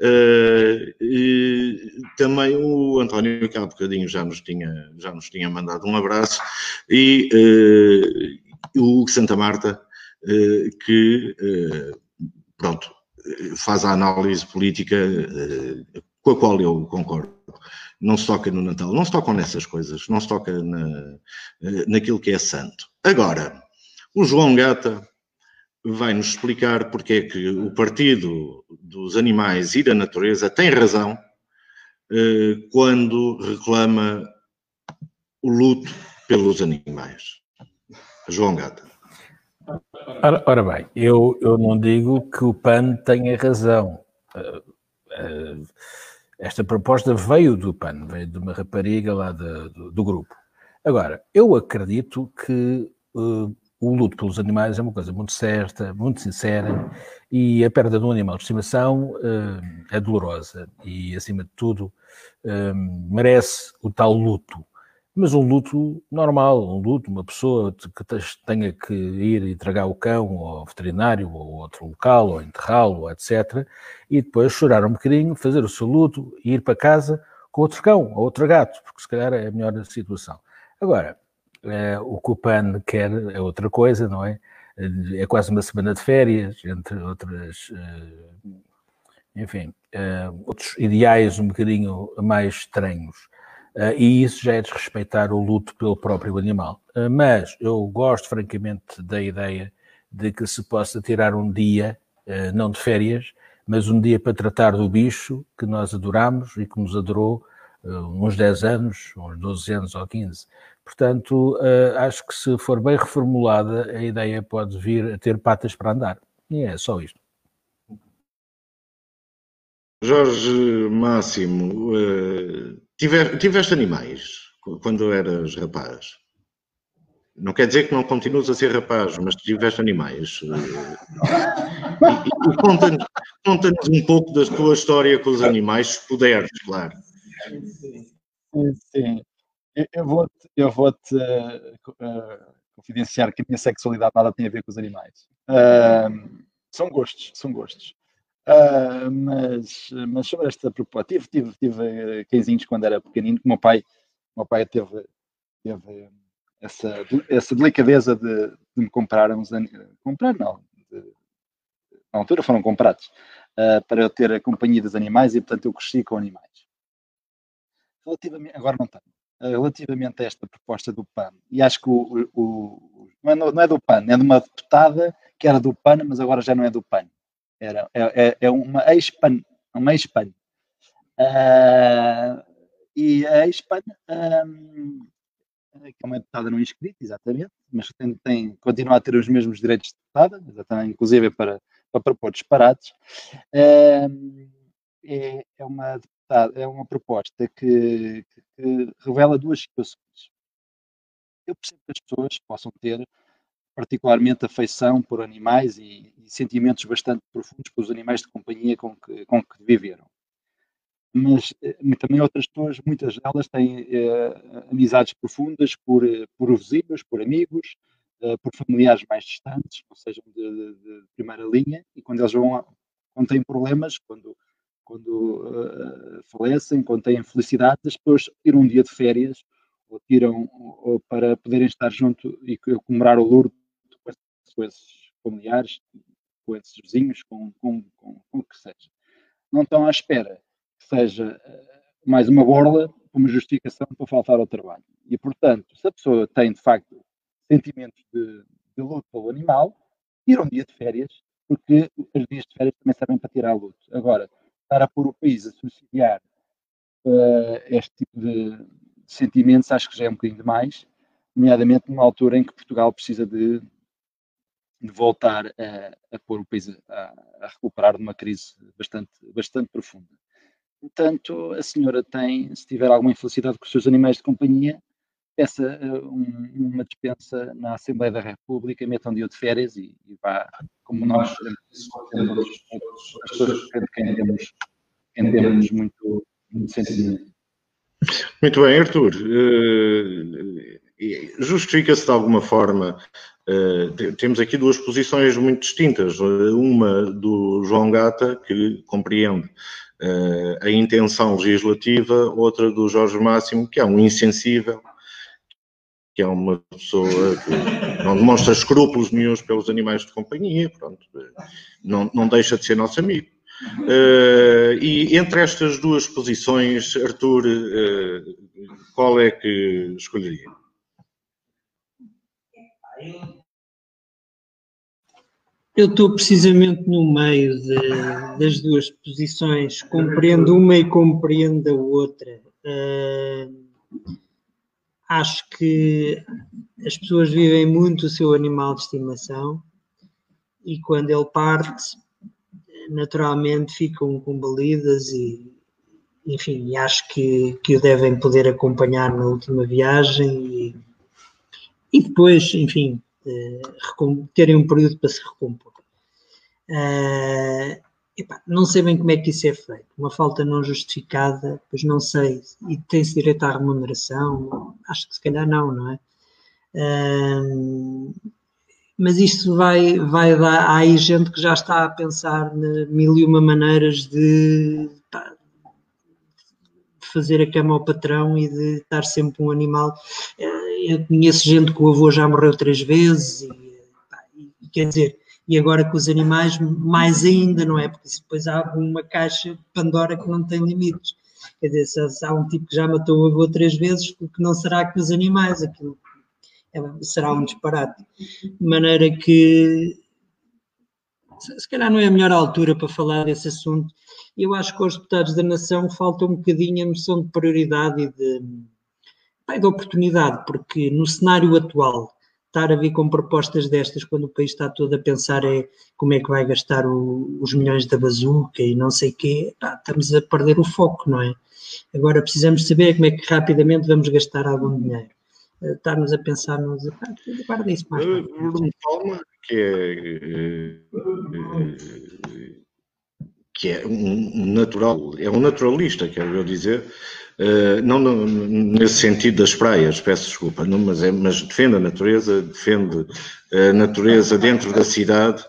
Uh, e também o António, que há bocadinho já nos tinha, já nos tinha mandado um abraço, e uh, o Hugo Santa Marta, eh, que eh, pronto, faz a análise política com a qual eu concordo. Não se toca no Natal, não se tocam nessas coisas, não se toca na, naquilo que é santo. Agora, o João Gata vai nos explicar porque é que o Partido dos Animais e da Natureza tem razão eh, quando reclama o luto pelos animais. João Gata. Ora, ora bem, eu, eu não digo que o PAN tenha razão. Uh, uh, esta proposta veio do PAN, veio de uma rapariga lá do, do, grupo. Agora, eu acredito que uh, o luto pelos animais é uma coisa muito certa, muito sincera, e a perda de um animal de estimação é dolorosa e, acima de tudo, merece o tal luto. Mas um luto normal, um luto, uma pessoa que tenha que ir entregar o cão ao veterinário ou outro local, ou enterrá-lo, etc. E depois chorar um bocadinho, fazer o seu luto e ir para casa com outro cão ou outro gato, porque se calhar é a melhor situação. Agora, é, o que o PAN quer é outra coisa, não é? É quase uma semana de férias, entre outras, eh, enfim, eh, outros ideais um bocadinho mais estranhos. Eh, e isso já é desrespeitar o luto pelo próprio animal. Mas eu gosto, francamente, da ideia de que se possa tirar um dia, não de férias, mas um dia para tratar do bicho que nós adoramos e que nos adorou uns 10 anos, uns 12 anos ou 15. Portanto, acho que se for bem reformulada, a ideia pode vir a ter patas para andar. E é só isto. Jorge Máximo, tiver, tiveste animais quando eras rapaz? Não quer dizer que não continues a ser rapaz, mas tiveste animais. Uh, e, e conta-nos conta um pouco da tua história com os animais, se puderes, claro. Sim, sim eu vou-te eu vou -te, uh, confidenciar que a minha sexualidade nada tem a ver com os animais. Uh, são gostos, são gostos. Uh, mas, mas sobre esta proposta, tive, tive, tive cãezinhos quando era pequenino, que o meu pai, meu pai teve, teve essa, essa delicadeza de, de me comprar uns comprar não, de, na altura foram comprados uh, para eu ter a companhia dos animais e portanto eu cresci com animais. Relativamente, agora não tenho. Eh, relativamente a esta proposta do PAN, e acho que o, o, não, é, não, é, do PAN, é de uma deputada que era do PAN, mas agora já não é do PAN. Era, é, é, é uma ex-PAN, uma ex-PAN. Uh, e a ex-PAN, um, que é uma deputada não inscrita, exatamente, mas tem, tem, continua a ter os mesmos direitos de deputada, exatamente, inclusive para, para propor disparates, uh, é, é uma é uma proposta que, que, que revela duas situações. Eu percebo que as pessoas possam ter particularmente afeição por animais e, e, sentimentos bastante profundos pelos animais de companhia com que, com que viveram. Mas eh, também outras pessoas, muitas delas têm eh, amizades profundas por, eh, por vizinhos, por amigos, eh, por familiares mais distantes, ou sejam de, de, primeira linha, e quando eles vão, quando têm problemas, quando quando uh, falecem, quando têm felicidade, as pessoas tiram um dia de férias ou tiram ou para poderem estar junto e comemorar o Lourdes com esses familiares, com esses vizinhos, com, com, com, com o que seja. Não estão à espera que seja uh, mais uma borla, uma justificação para faltar ao trabalho. E, portanto, se a pessoa tem, de facto, sentimentos de, de luto pelo animal, tira um dia de férias, porque os dias de férias também servem para tirar luto. Agora, estar a pôr o país a subsidiar uh, este tipo de, de, sentimentos, acho que já é um bocadinho demais, nomeadamente numa altura em que Portugal precisa de voltar a, a, pôr o país a, a, recuperar de uma crise bastante, bastante profunda. Portanto, a senhora tem, se tiver alguma infelicidade com os seus animais de companhia, peça uh, um, uma dispensa na Assembleia da República, meta um dia de férias e, e vá, como nós as pessoas de quem temos, quem temos muito, muito sentimento. Muito bem, Arthur. Uh, Justifica-se de alguma forma. Uh, temos aqui duas posições muito distintas. Uma do João Gata, que compreende uh, a intenção legislativa, outra do Jorge Máximo, que é um insensível que é uma pessoa que não demonstra escrúpulos nenhums pelos animais de companhia, pronto, não, não deixa de ser nosso amigo. Uh, e entre estas duas posições, Arthur, qual é que escolheria? Eu estou precisamente no meio de, das duas posições, compreendo uma e compreendo a outra. Uh, acho que as pessoas vivem muito o seu animal de estimação e quando ele parte, naturalmente ficam combalidas e, enfim, acho que, que o devem poder acompanhar na última viagem e, e depois, enfim, terem um período para se recompor. Uh, epá, não sei bem como é que isso é feito. Uma falta não justificada, pois não sei. E tem-se direito à remuneração? Acho que se calhar não, não é? Uh, mas isto vai, vai dar. Há aí gente que já está a pensar na mil e uma maneiras de pá, fazer a cama ao patrão e de estar sempre um animal. Eh, eu conheço gente que o avô já morreu três vezes, e, e quer dizer, e agora com os animais, mais ainda, não é? Porque depois há uma caixa Pandora que não tem limites. Quer dizer, se há um tipo que já matou o avô três vezes, o que não será com os animais? Aquilo é, será um disparate. De maneira que se calhar não é a melhor altura para falar desse assunto. Eu acho que aos deputados da nação falta um bocadinho a noção de prioridade e de, de oportunidade, porque no cenário atual, estar a vir com propostas destas quando o país está todo a pensar é como é que vai gastar o, os milhões da bazuca e não sei o quê, pá, estamos a perder o foco, não é? Agora precisamos saber como é que rapidamente vamos gastar algum dinheiro. Eh, estarmos a pensar nos. Guarda isso mais. Bruno Palma, que é, eh, que é um natural, é um naturalista, quero eu dizer, eh, não no, nesse sentido das praias, peço desculpa, não, mas, é, mas defende a natureza, defende a natureza dentro da cidade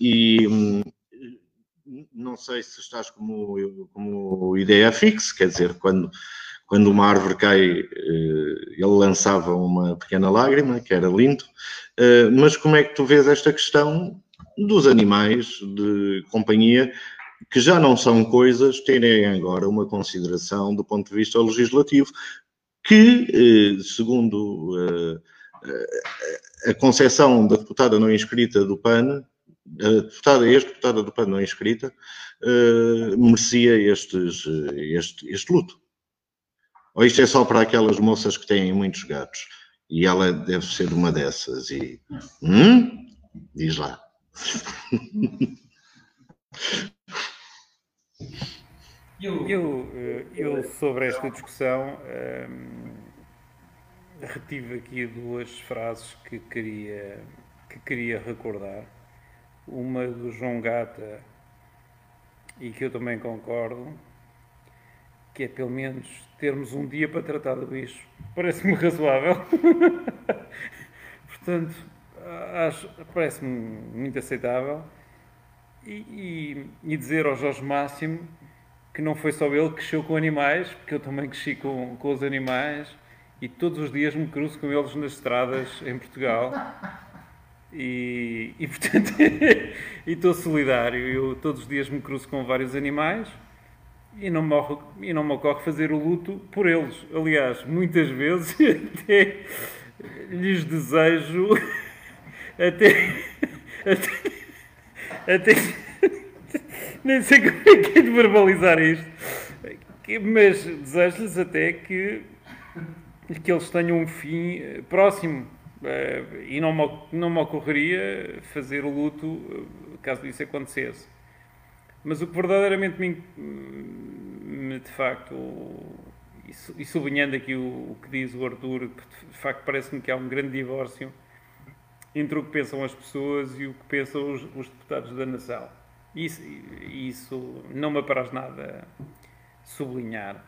e hum, não sei se estás como, como ideia fixa, quer dizer, quando quando uma árvore cai, eh, ele lançava uma pequena lágrima, que era lindo. Eh, mas como é que tu vês esta questão dos animais de companhia, que já não são coisas, terem agora uma consideração do ponto de vista legislativo, que, eh, segundo a concepção da deputada não inscrita do PAN, a deputada, ex-deputada do PAN não inscrita, merecia estes, este, este luto. Ou isto é só para aquelas moças que têm muitos gatos? E ela deve ser uma dessas. E. Hum? Diz lá. Eu, eu, eh, sobre esta discussão hum, retive aqui duas frases que queria, que queria recordar. Uma do João Gata, e que eu também concordo, que é pelo menos termos um dia para tratar do bicho. Parece-me razoável. Portanto, parece-me muito aceitável. E, e, e, dizer ao Jorge Máximo que não foi só ele que cresceu com animais, porque eu também cresci com, com os animais e todos os dias me cruzo com eles nas estradas em Portugal. E, e portanto, estou solidário. Eu todos os dias me cruzo com vários animais e não, morre, e não me ocorre fazer o luto por eles. Aliás, muitas vezes até lhes desejo até, até, até nem sei como é que é de verbalizar isto, mas desejo-lhes até que, que eles tenham um fim eh, próximo. Eh, e não me, não me ocorreria fazer luto eh, caso isso acontecesse. Mas o que verdadeiramente me, me de facto, e sublinhando aqui o, o, que diz o Arthur, de facto parece-me que há um grande divórcio entre o que pensam as pessoas e o que pensam os, os deputados da nação. Isso, isso não me apraz nada sublinhar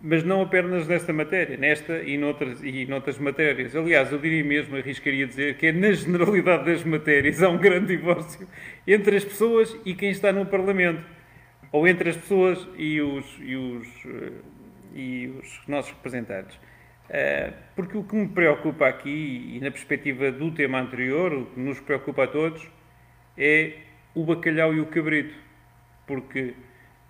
mas não apenas nesta matéria, nesta e noutras, e noutras matérias. Aliás, eu diria mesmo, arriscaria dizer, que é na generalidade das matérias há um grande divórcio entre as pessoas e quem está no Parlamento. Ou entre as pessoas e os, e os, eh, e os nossos representantes. Uh, porque o que me preocupa aqui, e na perspectiva do tema anterior, o que nos preocupa a todos, é o bacalhau e o cabrito. Porque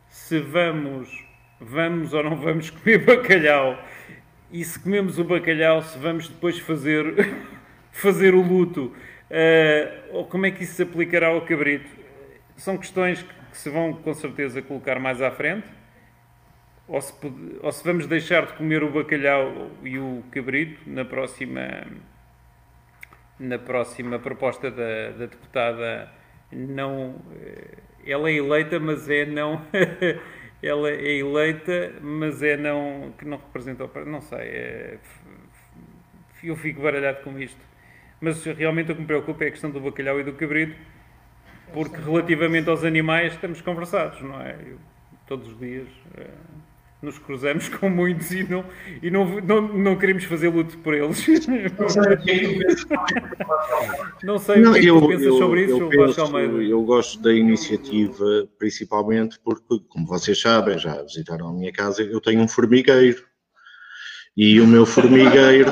se vamos, vamos ou não vamos comer bacalhau, e se comemos o bacalhau, se vamos depois fazer, fazer o luto, uh, ou como é que isso se aplicará ao cabrito? São questões que, que se vão com certeza colocar mais à frente. Ou se, ou se vamos deixar de comer o bacalhau e o cabrito na próxima, na próxima proposta da, da deputada não eh, ela é eleita, mas é não ela é eleita, mas é não que não representa não sei, é, eu fico baralhado com isto. Mas realmente o que me preocupa é a questão do bacalhau e do cabrito, porque relativamente aos animais estamos conversados, não é? Eu, todos os dias. É, nos cruzamos com muitos e não, e não, não, não queremos fazer luto por eles. não sei o que, é que eu, tu pensas eu, sobre isso, eu, penso, eu gosto da iniciativa principalmente porque, como vocês sabem, já visitaram a minha casa, eu tenho um formigueiro. E o meu formigueiro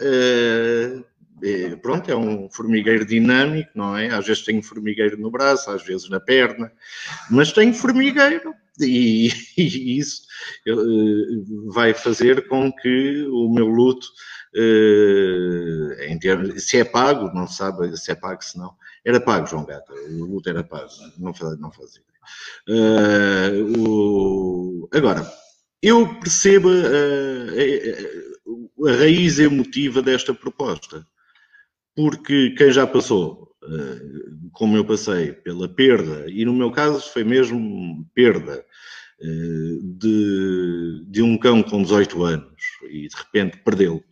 é, é, pronto, é um formigueiro dinâmico, não é? Às vezes tenho formigueiro no braço, às vezes na perna, mas tenho formigueiro e, e isso uh, vai fazer com que o meu luto, em termos, se é pago, não sabe se é pago, se não, era pago, João Gata, o luto era pago, não, não fazia. O, agora, eu percebo a, a raiz emotiva desta proposta, porque quem já passou como eu passei pela perda, e no meu caso foi mesmo perda, eh, de, de um cão com 18 anos e de repente perdeu.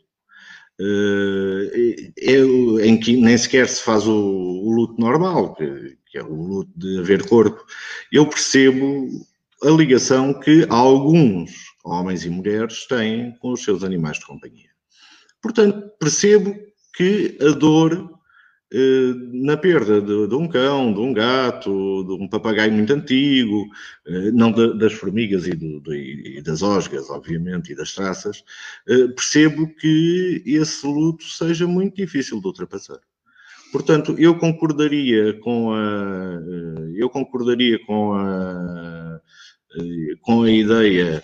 Eh, é, em que nem sequer se faz o, o luto normal, que, que, é o luto de haver corpo. Eu percebo a ligação que alguns homens e mulheres têm com os seus animais de companhia. Portanto, percebo que a dor eh, na perda de, de, um cão, de um gato, de um papagaio muito antigo, eh, não de, das formigas e, do, e, das osgas, obviamente, e das traças, eh, percebo que esse luto seja muito difícil de ultrapassar. Portanto, eu concordaria com a, eu concordaria com a, com a ideia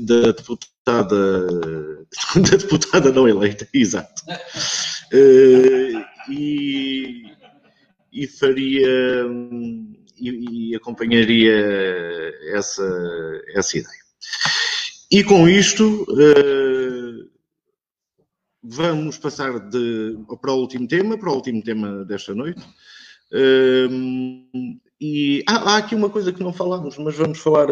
da deputada, da deputada não eleita, exato e, e faria e, e, acompanharia essa, essa ideia. E com isto uh, vamos passar de, para o último tema, para o último tema desta noite. Uh, e há, há, aqui uma coisa que não falámos, mas vamos falar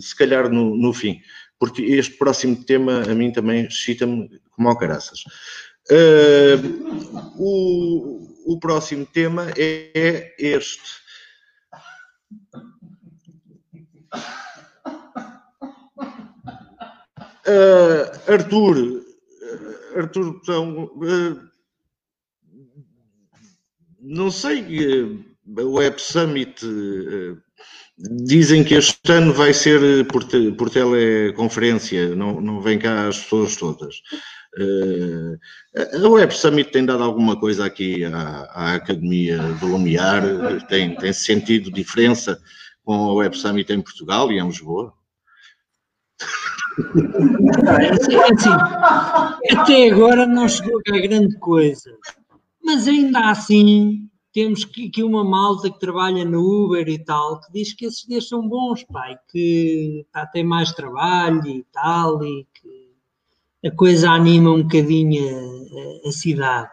se calhar no, no fim, porque este próximo tema a mim também excita-me como ao caraças. Uh, o, o próximo tema é este. Uh, Arthur, Arthur, então, uh, não sei, o Web Summit dizem que este ano vai ser por, te, por teleconferência, não, não vem cá as pessoas todas. Uh, a Web Summit tem dado alguma coisa aqui à, à Academia do Lumiar? Tem, tem sentido diferença com a Web Summit em Portugal e em Lisboa? Assim, até agora não chegou a grande coisa, mas ainda assim temos aqui uma malta que trabalha no Uber e tal, que diz que esses dias são bons, pai, que pá, tem mais trabalho e tal, e que a coisa anima um bocadinho a, a cidade.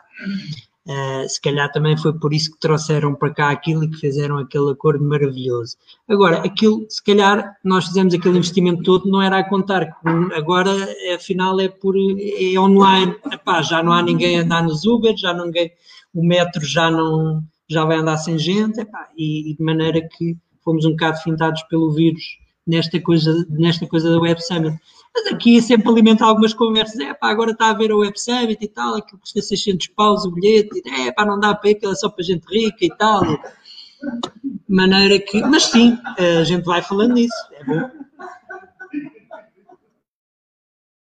Uh, se calhar também foi por isso que trouxeram para cá aquilo e que fizeram aquele acordo maravilhoso. Agora, aquilo, se calhar nós fizemos aquele investimento todo, não era a contar agora, afinal, é por é online. Epá, já não há ninguém a andar nos Uber, já ninguém, o metro já não já vai andar sem gente, epá, e, e de maneira que fomos um bocado fintados pelo vírus nesta coisa, nesta coisa da Web Summit. Mas aqui sempre alimenta algumas conversas. É pá, agora está a ver o Web Summit e tal, aquilo custa 600 paus o bilhete. É pá, não dá para ir, aquilo é só para gente rica e tal. De maneira que. Mas sim, a gente vai falando nisso. É bom.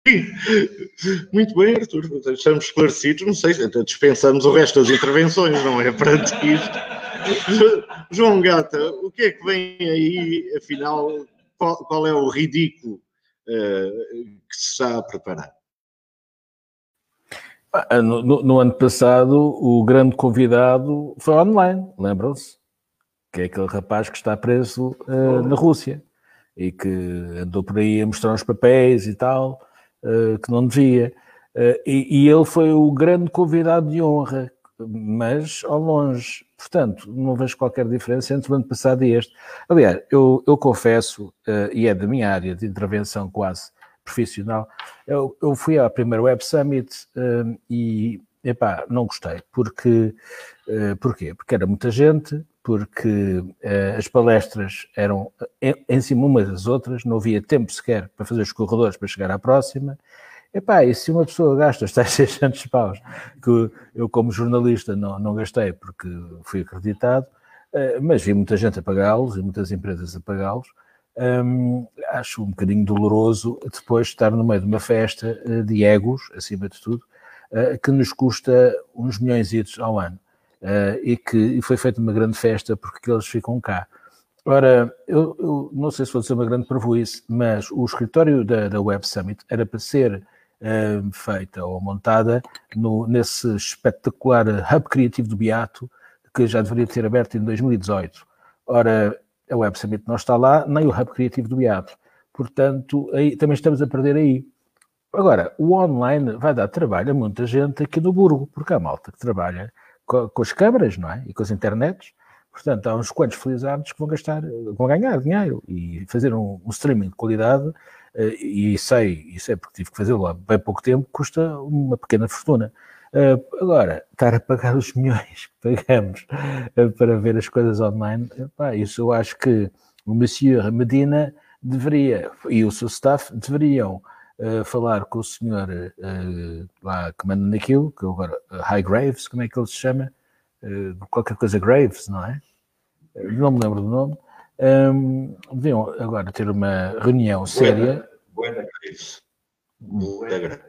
Muito bem, Arthur. Estamos esclarecidos. Não sei, dispensamos o resto das intervenções, não é? Perante isto. João Gata, o que é que vem aí, afinal, qual, qual é o ridículo uh, que se está a preparar? Ah, no, no, no, ano passado, o grande convidado foi online, lembram-se? Que é aquele rapaz que está preso uh, na Rússia e que andou por aí a mostrar os papéis e tal, uh, que não devia. Uh, e, e, ele foi o grande convidado de honra, mas ao longe. Portanto, não vejo qualquer diferença entre o ano passado e este. Aliás, eu, eu confesso, uh, e é da minha área de intervenção quase profissional, eu, eu fui à primeira Web Summit e, epá, não gostei. Porque, porquê? Porque era muita gente, porque uh, as palestras eram em, em, cima umas das outras, não havia tempo sequer para fazer os corredores para chegar à próxima. Epá, e se uma pessoa gasta os tais 600 paus, que eu como jornalista não, não gastei porque fui acreditado, uh, mas vi muita gente a pagá-los e muitas empresas a pagá-los, um, acho um bocadinho doloroso depois estar no meio de uma festa uh, de egos, acima de tudo, que nos custa uns milhões ao ano uh, e que e foi feita uma grande festa porque eles ficam cá. Ora, eu, eu não sei se vou dizer uma grande prejuízo, mas o escritório da, da Web Summit era para ser uh, feita ou montada no, nesse espetacular hub criativo do Beato, que já deveria ter aberto em 2018. Ora, a Web Summit não está lá, nem o hub criativo do Beato. Portanto, aí, também estamos a perder aí. Agora, o online vai dar trabalho a muita gente aqui no Burgo, porque há malta que trabalha com, com as câmaras, não é? E com as internets. Portanto, há uns quantos felizardos que vão gastar, vão ganhar dinheiro e fazer um, um streaming de qualidade, uh, e sei, e sei porque tive que fazê-lo há bem pouco tempo, custa uma pequena fortuna. Uh, agora, estar a pagar os milhões que pagamos para ver as coisas online, pá, isso eu acho que o Monsieur Medina deveria, e o seu staff deveriam uh, falar com o senhor uh, lá que manda naquilo, que agora, uh, High Graves, como é que ele se chama? qualquer coisa Graves, não é? Não me lembro do nome. Um, deviam agora ter uma reunião séria. Buena Graves. Buena Graves.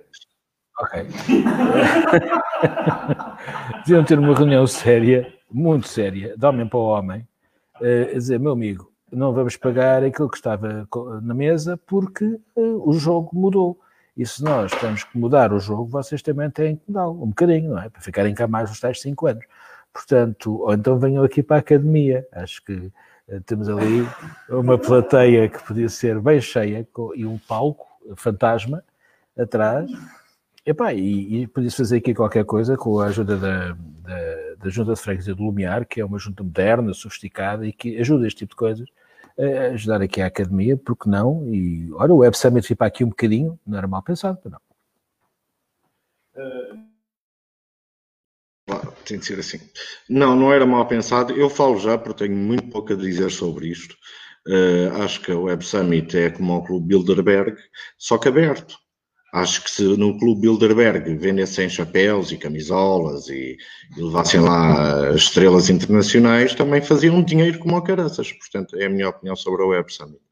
Ok. deviam ter uma reunião séria, muito séria, de homem para homem, a dizer, meu amigo, não vamos pagar aquilo que estava na mesa porque uh, o jogo mudou. E se nós temos que mudar o jogo, vocês também têm que mudar um bocadinho, não é? Para ficarem cá mais os tais 5 anos. Portanto, ou então venham aqui para a academia. Acho que uh, temos ali uma plateia que podia ser bem cheia com, e um palco fantasma atrás. Epá, e, e podia-se fazer aqui qualquer coisa com a ajuda da, da, da Junta de Freguesia do Lumiar, que é uma junta moderna, sofisticada e que ajuda este tipo de coisas uh, ajudar aqui a academia, porque não? E olha, o Web Summit para aqui um bocadinho, não era mal pensado, não. Claro, tem de ser assim. Não, não era mal pensado. Eu falo já porque tenho muito pouco a dizer sobre isto. Uh, acho que a Web Summit é como o Clube Bilderberg, só que aberto. Acho que se no Clube Bilderberg vendessem chapéus e camisolas e, e levassem lá estrelas internacionais, também faziam dinheiro como a caraças. Portanto, é a minha opinião sobre a Web Summit.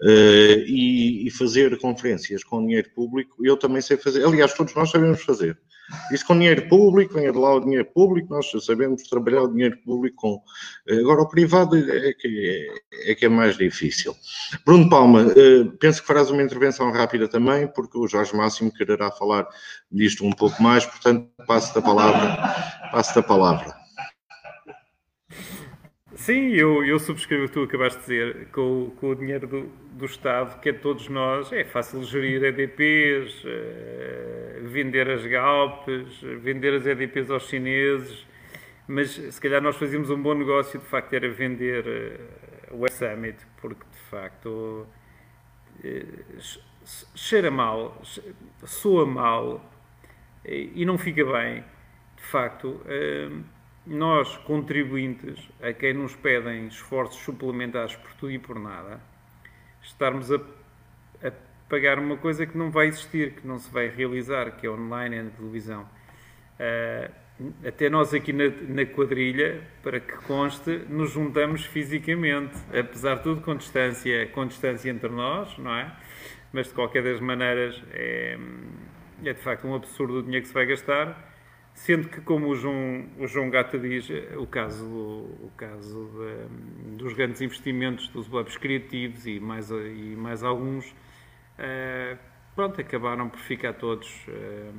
Uh, e, e, fazer conferências com dinheiro público, eu também sei fazer. Aliás, todos nós sabemos fazer. Isso com dinheiro público, venha de lá o dinheiro público, nós sabemos trabalhar o dinheiro público com. Agora, o privado é que é, é, que é mais difícil. Bruno Palma, eh, penso que farás uma intervenção rápida também, porque o Jorge Máximo quererá falar disto um pouco mais, portanto, passo-te a palavra. Passo-te a palavra. Sim, eu, eu subscrevo o que tu acabaste de dizer, com, com o dinheiro do, do Estado, que é de todos nós, é fácil gerir EDPs, uh, eh, vender as Galpes, vender as EDPs aos chineses, mas se calhar nós fazíamos um bom negócio, de facto, era vender uh, o Summit, porque de facto uh, cheira mal, soa mal e não fica bem, de facto. Uh, nós, contribuintes, a quem nos pedem esforços suplementares por tudo e por nada, estarmos a, a pagar uma coisa que não vai existir, que não se vai realizar, que é online e na televisão. Uh, até nós aqui na, na, quadrilha, para que conste, nos juntamos fisicamente, apesar de tudo com distância, com distância entre nós, não é? mas de qualquer das maneiras é, é de facto um absurdo o dinheiro que se vai gastar. Sendo que, como o João, o João Gata diz, o caso, o caso de, dos grandes investimentos dos webs criativos e mais, e mais alguns, uh, pronto, acabaram por ficar todos uh,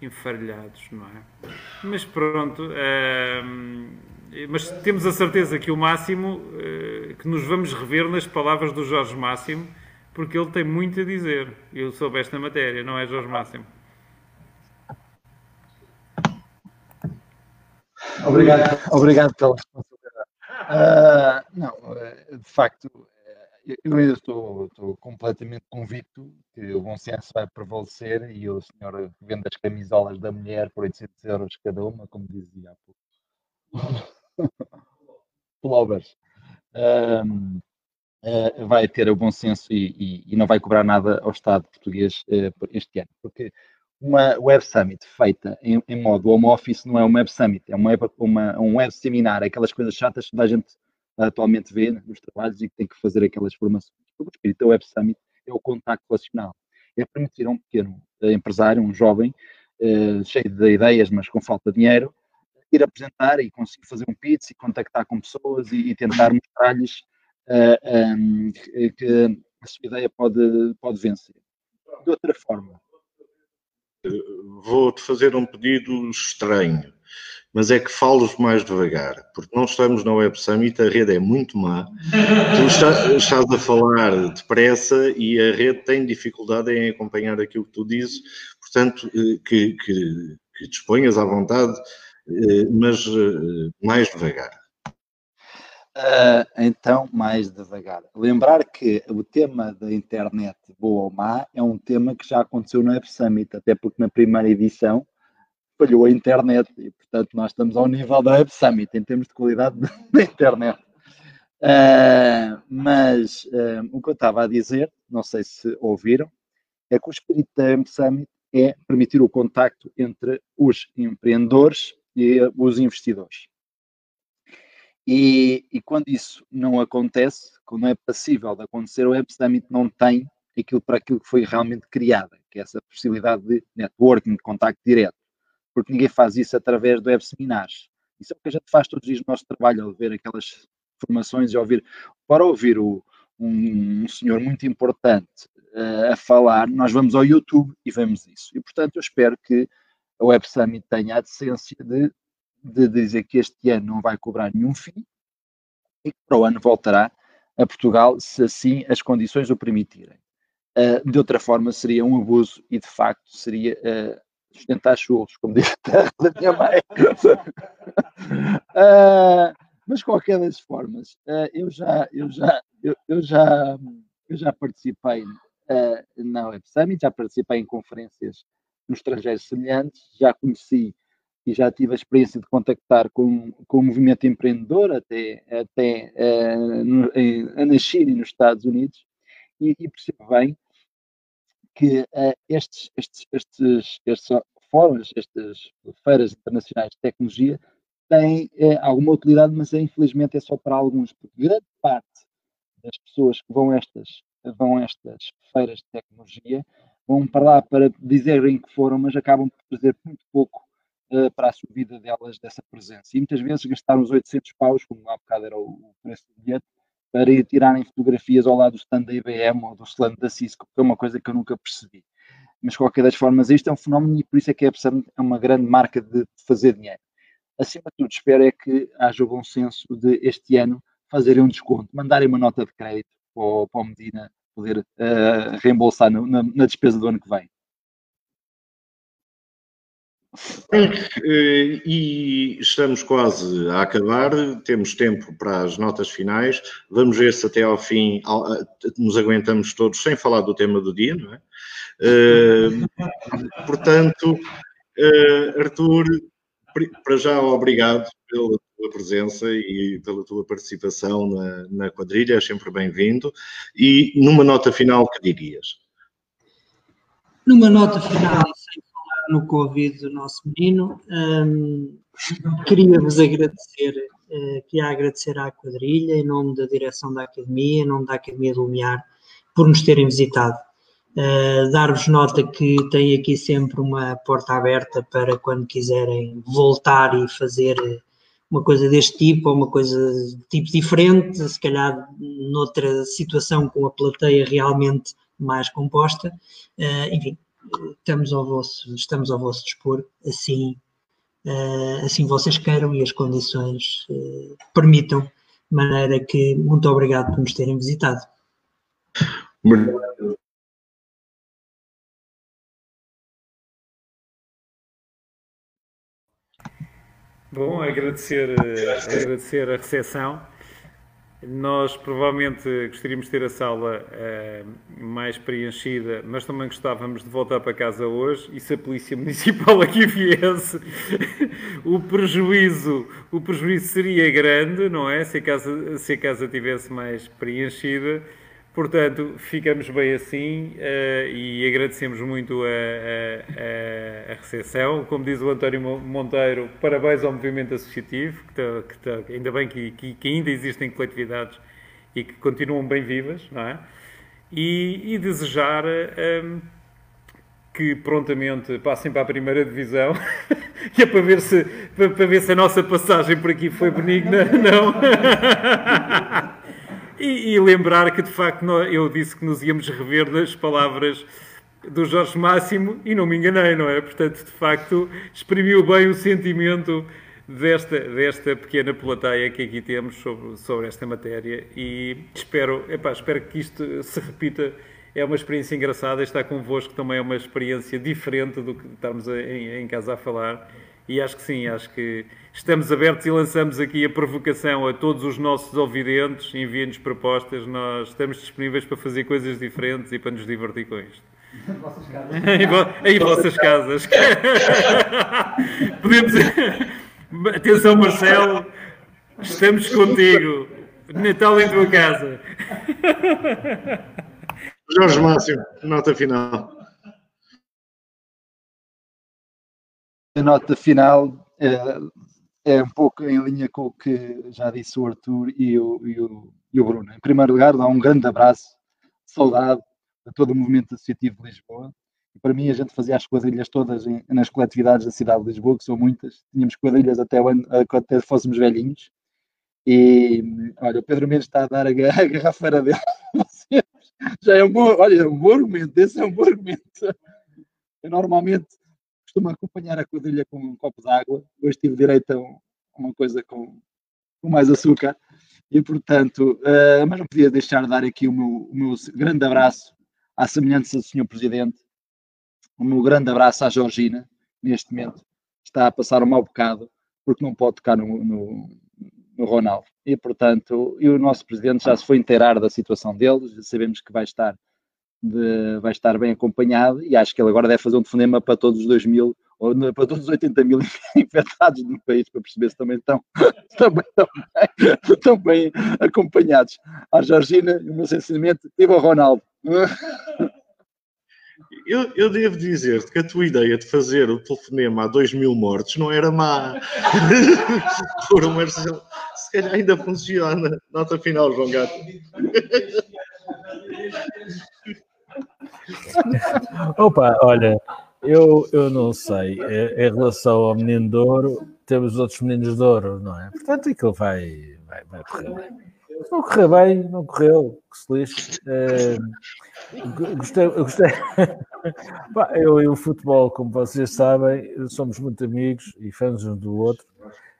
enfarelhados, não é? Mas pronto, uh, mas temos a certeza que o Máximo, que nos vamos rever nas palavras do Jorge Máximo, porque ele tem muito a dizer. Eu soube esta matéria, não é Jorge Máximo? Obrigado, obrigado pela responsabilidade. Uh, não, eh, de facto, eh, eu ainda estou, estou, completamente convicto que o bom senso vai prevalecer e o senhor vende as camisolas da mulher por 800 euros cada uma, como dizia há pouco. Plovers. Um, uh, vai ter o bom senso e, e, e, não vai cobrar nada ao Estado português uh, este ano, porque uma Web Summit feita em, em, modo home office não é uma Web Summit, é uma, uma, um web seminar, aquelas coisas chatas que a gente atualmente vê nos trabalhos e que tem que fazer aquelas formações. O espírito da Web Summit é o contacto relacional, é permitir a um pequeno empresário, um jovem, uh, cheio de ideias, mas com falta de dinheiro, ir apresentar e conseguir fazer um pitch e contactar com pessoas e, e tentar mostrar-lhes uh, eh, um, ehm, que a sua ideia pode, pode vencer. De outra forma, vou-te fazer um pedido estranho, mas é que falos mais devagar, porque não estamos na Web Summit, a rede é muito má. Tu estás, estás a falar depressa e a rede tem dificuldade em acompanhar aquilo que tu dizes, portanto, eh, que, que, que disponhas à vontade, eh, mas eh, mais devagar. Uh, então, mais devagar. Lembrar que o tema da internet, boa ou má, é um tema que já aconteceu no Web Summit, até porque na primeira edição falhou a internet e, portanto, nós estamos ao nível da Web Summit em termos de qualidade da internet. Uh, mas uh, o que eu estava a dizer, não sei se ouviram, é que o espírito da Web Summit é permitir o contacto entre os empreendedores e os investidores. E, e, quando isso não acontece, quando é passível de acontecer, o Web Summit não tem aquilo para aquilo que foi realmente criada, que é essa possibilidade de networking, de contacto direto. Porque ninguém faz isso através do Web Seminars. Isso é o que a gente faz todos os dias no nosso trabalho, ao ver aquelas formações e ouvir. Para ouvir o, um, um senhor muito importante uh, a falar, nós vamos ao YouTube e vemos isso. E, portanto, eu espero que a Web Summit tenha a decência de de dizer que este ano não vai cobrar nenhum FII e que para o ano voltará a Portugal se assim as condições o permitirem. Uh, de outra forma, seria um abuso e, de facto, seria uh, sustentar churros, como diz a minha mãe. uh, mas, qualquer das formas, eu já, eu já, eu, eu já, eu já participei na Web Summit, já participei em conferências nos estrangeiros semelhantes, já conheci e já tive a experiência de contactar com, com o movimento empreendedor até, até uh, no, em, na China e nos Estados Unidos. E, e percebo bem que uh, estes, estes, estes, estes fóruns, estas feiras internacionais de tecnologia têm uh, alguma utilidade, mas é, infelizmente é só para alguns, porque grande parte das pessoas que vão a estas, vão estas feiras de tecnologia vão para lá para dizerem que foram, mas acabam por trazer muito pouco uh, para a subida delas dessa presença. E muitas vezes gastaram os 800 paus, como há bocado era o, preço do bilhete, para ir tirarem fotografias ao lado do stand da IBM ou do stand da Cisco, que é uma coisa que eu nunca percebi. Mas, de qualquer das formas, isto é um fenómeno e por isso é que é uma grande marca de fazer dinheiro. Acima de tudo, espero é que haja o bom senso de este ano fazerem um desconto, mandarem uma nota de crédito para, para o Medina poder uh, reembolsar na, na despesa do ano que vem. Eh, e estamos quase a acabar, temos tempo para as notas finais. Vamos ver se até ao fim nos aguentamos todos sem falar do tema do dia, não é? Uh, portanto, uh, Arthur, para já obrigado pela tua presença e pela tua participação na, na quadrilha, é sempre bem-vindo. E numa nota final, que dirias? Numa nota final, no Covid do nosso menino. Um, Queria-vos agradecer, uh, queria agradecer à quadrilha, em nome da direção da Academia, em nome da Academia do Lumiar, por nos terem visitado. Uh, Dar-vos nota que tem aqui sempre uma porta aberta para quando quiserem voltar e fazer uma coisa deste tipo ou uma coisa de tipo diferente, se calhar noutra situação com a plateia realmente mais composta. Uh, enfim, estamos ao vosso, estamos ao vosso dispor, assim, uh, assim vocês queiram e as condições uh, permitam, de maneira que muito obrigado por nos terem visitado. Bom, agradecer, agradecer a recepção. Nós provavelmente gostaríamos de ter a sala uh, mais preenchida, mas também gostávamos de voltar para casa hoje e se a Polícia Municipal aqui viesse, o prejuízo, o prejuízo seria grande, não é? Se a casa, se a casa tivesse mais preenchida. Portanto, ficamos bem assim uh, e agradecemos muito a, a, a, recepção. Como diz o António Monteiro, parabéns ao movimento associativo, que, tá, que tá, ainda bem que, que, que, ainda existem coletividades e que continuam bem vivas, não é? E, e desejar um, que prontamente passem para a primeira divisão, que é para ver, se, para, para ver se a nossa passagem por aqui foi benigna, não? E, e, lembrar que, de facto, eu disse que nos íamos rever nas palavras do Jorge Máximo e não me enganei, não é? Portanto, de facto, exprimiu bem o sentimento desta, desta pequena plateia que aqui temos sobre, sobre esta matéria e espero, epá, espero que isto se repita. É uma experiência engraçada, estar convosco também é uma experiência diferente do que estarmos em, em casa a falar e acho que sim, acho que estamos abertos e lançamos aqui a provocação a todos os nossos ouvidentes, enviem-nos propostas, nós estamos disponíveis para fazer coisas diferentes e para nos divertir com isto. Em vossas casas. em, vossas casas. Podemos. Atenção, Marcelo, estamos contigo. Natal em tua casa. Jorge Máximo, nota final. a nota final é, é, um pouco em linha com o que já disse o Arthur e o, e o, e o Bruno. Em primeiro lugar, dá um grande abraço, saudade a todo o movimento associativo de Lisboa. E para mim, a gente fazia as quadrilhas todas em, nas coletividades da cidade de Lisboa, que são muitas. Tínhamos quadrilhas até, até fôssemos velhinhos. E olha, o Pedro Mendes está a dar a, garrafeira dele. Já é um bom, olha, é um bom argumento. Esse é um bom argumento. Eu normalmente costumo acompanhar a quadrilha com um copo de água. Hoje tive direito a uma coisa com, com mais açúcar. E, portanto, uh, mas não podia deixar de dar aqui o meu, o meu grande abraço à semelhança do Sr. Presidente, o meu grande abraço à Georgina, neste momento, está a passar um mau bocado, porque não pode tocar no, no, no Ronaldo. E, portanto, e o nosso Presidente já se foi inteirar da situação deles, sabemos que vai estar de, vai estar bem acompanhado e acho que ele agora deve fazer um telefonema para todos os 2 mil ou para todos os 80 mil infectados no país para perceber se também estão, também, também, estão bem acompanhados. A Georgina, o meu sentimento, teve o Ronaldo. Eu, eu devo dizer que a tua ideia de fazer o telefonema a 2 mil mortos não era má. Por uma, se calhar ainda funciona. Nota final, João Gato. Opa, olha, eu, eu não sei. Em relação ao menino de ouro, temos outros meninos de ouro, não é? Portanto, aquilo vai, vai, vai correr. Se não correu bem, não correu, que se lixe. É, gostei, eu gostei. eu e o futebol, como vocês sabem, somos muito amigos e fãs um do outro.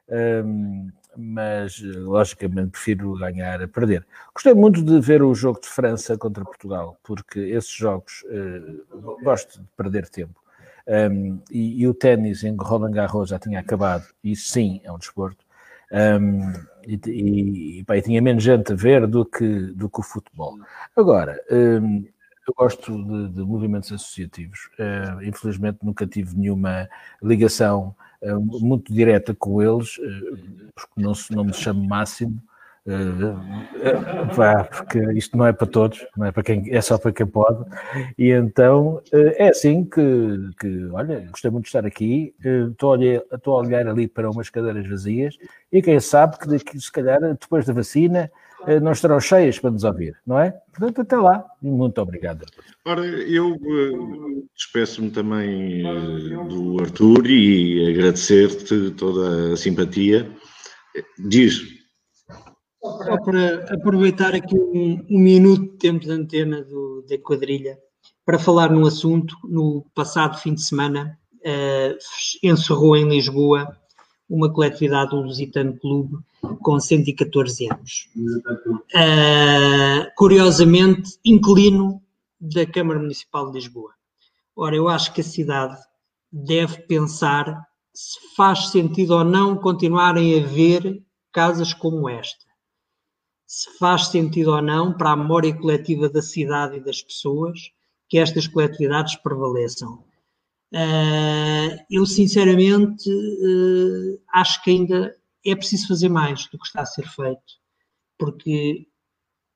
Um, mas logicamente prefiro ganhar a perder. Gostei muito de ver o jogo de França contra Portugal, porque esses jogos uh, gosto de perder tempo. Um, e, e, o ténis em Roland Garros já tinha acabado, e sim, é um desporto. Um, e, e, e, tinha menos gente a ver do que, do que o futebol. Agora, um, eu gosto de, de movimentos associativos. Uh, infelizmente nunca tive nenhuma ligação uh, muito direta com eles, uh, porque não, não me chamo Máximo. Vá, porque isto não é para todos, não é para quem é só para quem pode, e então é assim que, que olha, gostei muito de estar aqui, estou a, olhar, a olhar ali para umas cadeiras vazias, e quem sabe que daqui, se calhar depois da vacina não estarão cheias para nos ouvir, não é? Portanto, até lá. Muito obrigado. Ora, eu uh, despeço-me também uh, do Arthur e agradecer-te toda a simpatia. Diz. Só para aproveitar aqui um, um minuto de tempo de antena do, da quadrilha para falar num assunto. No passado fim de semana uh, encerrou em Lisboa uma coletividade do Lusitano Clube com 114 anos. Uh, curiosamente, inclino da Câmara Municipal de Lisboa. Ora, eu acho que a cidade deve pensar se faz sentido ou não continuarem a haver casas como esta. Se faz sentido ou não para a memória coletiva da cidade e das pessoas que estas coletividades prevaleçam. Uh, eu, sinceramente, uh, acho que ainda é preciso fazer mais do que está a ser feito, porque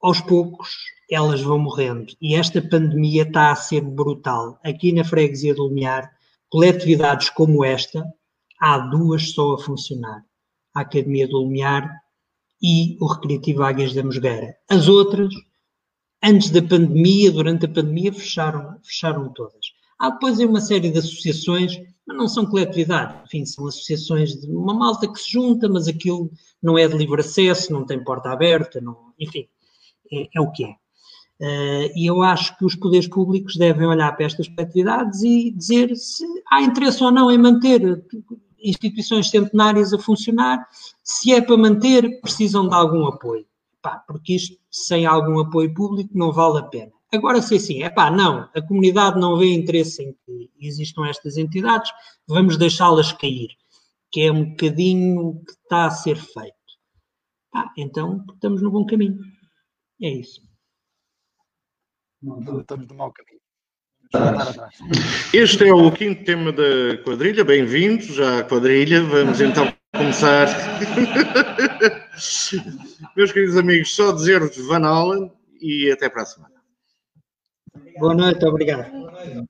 aos poucos elas vão morrendo e esta pandemia está a ser brutal. Aqui na freguesia do Lumiar, coletividades como esta, há duas só a funcionar: a Academia do Lumiar e o Recreativo Águias da Mosgueira. As outras antes da pandemia, durante a pandemia, fecharam, fecharam todas. Há depois uma série de associações, mas não são coletividades, enfim, são associações de uma malta que se junta, mas aquilo não é de livre acesso, não tem porta aberta, não, enfim, é, é o que é. Uh, e eu acho que os poderes públicos devem olhar para estas coletividades e dizer se há interesse ou não em manter instituições centenárias a funcionar, se é para manter, precisam de algum apoio pá, porque isto sem algum apoio público não vale a pena. Agora, se assim, é pá, não, a comunidade não vê interesse em que existam estas entidades, vamos deixá-las cair, que é um bocadinho o que está a ser feito. Então, estamos no bom caminho. É isso. Não, estamos no mau caminho. Este é o quinto tema da quadrilha. Bem-vindos à quadrilha. Vamos então começar. Meus queridos amigos, só dizer-vos Van Allen e até para a semana. Boa noite, obrigado.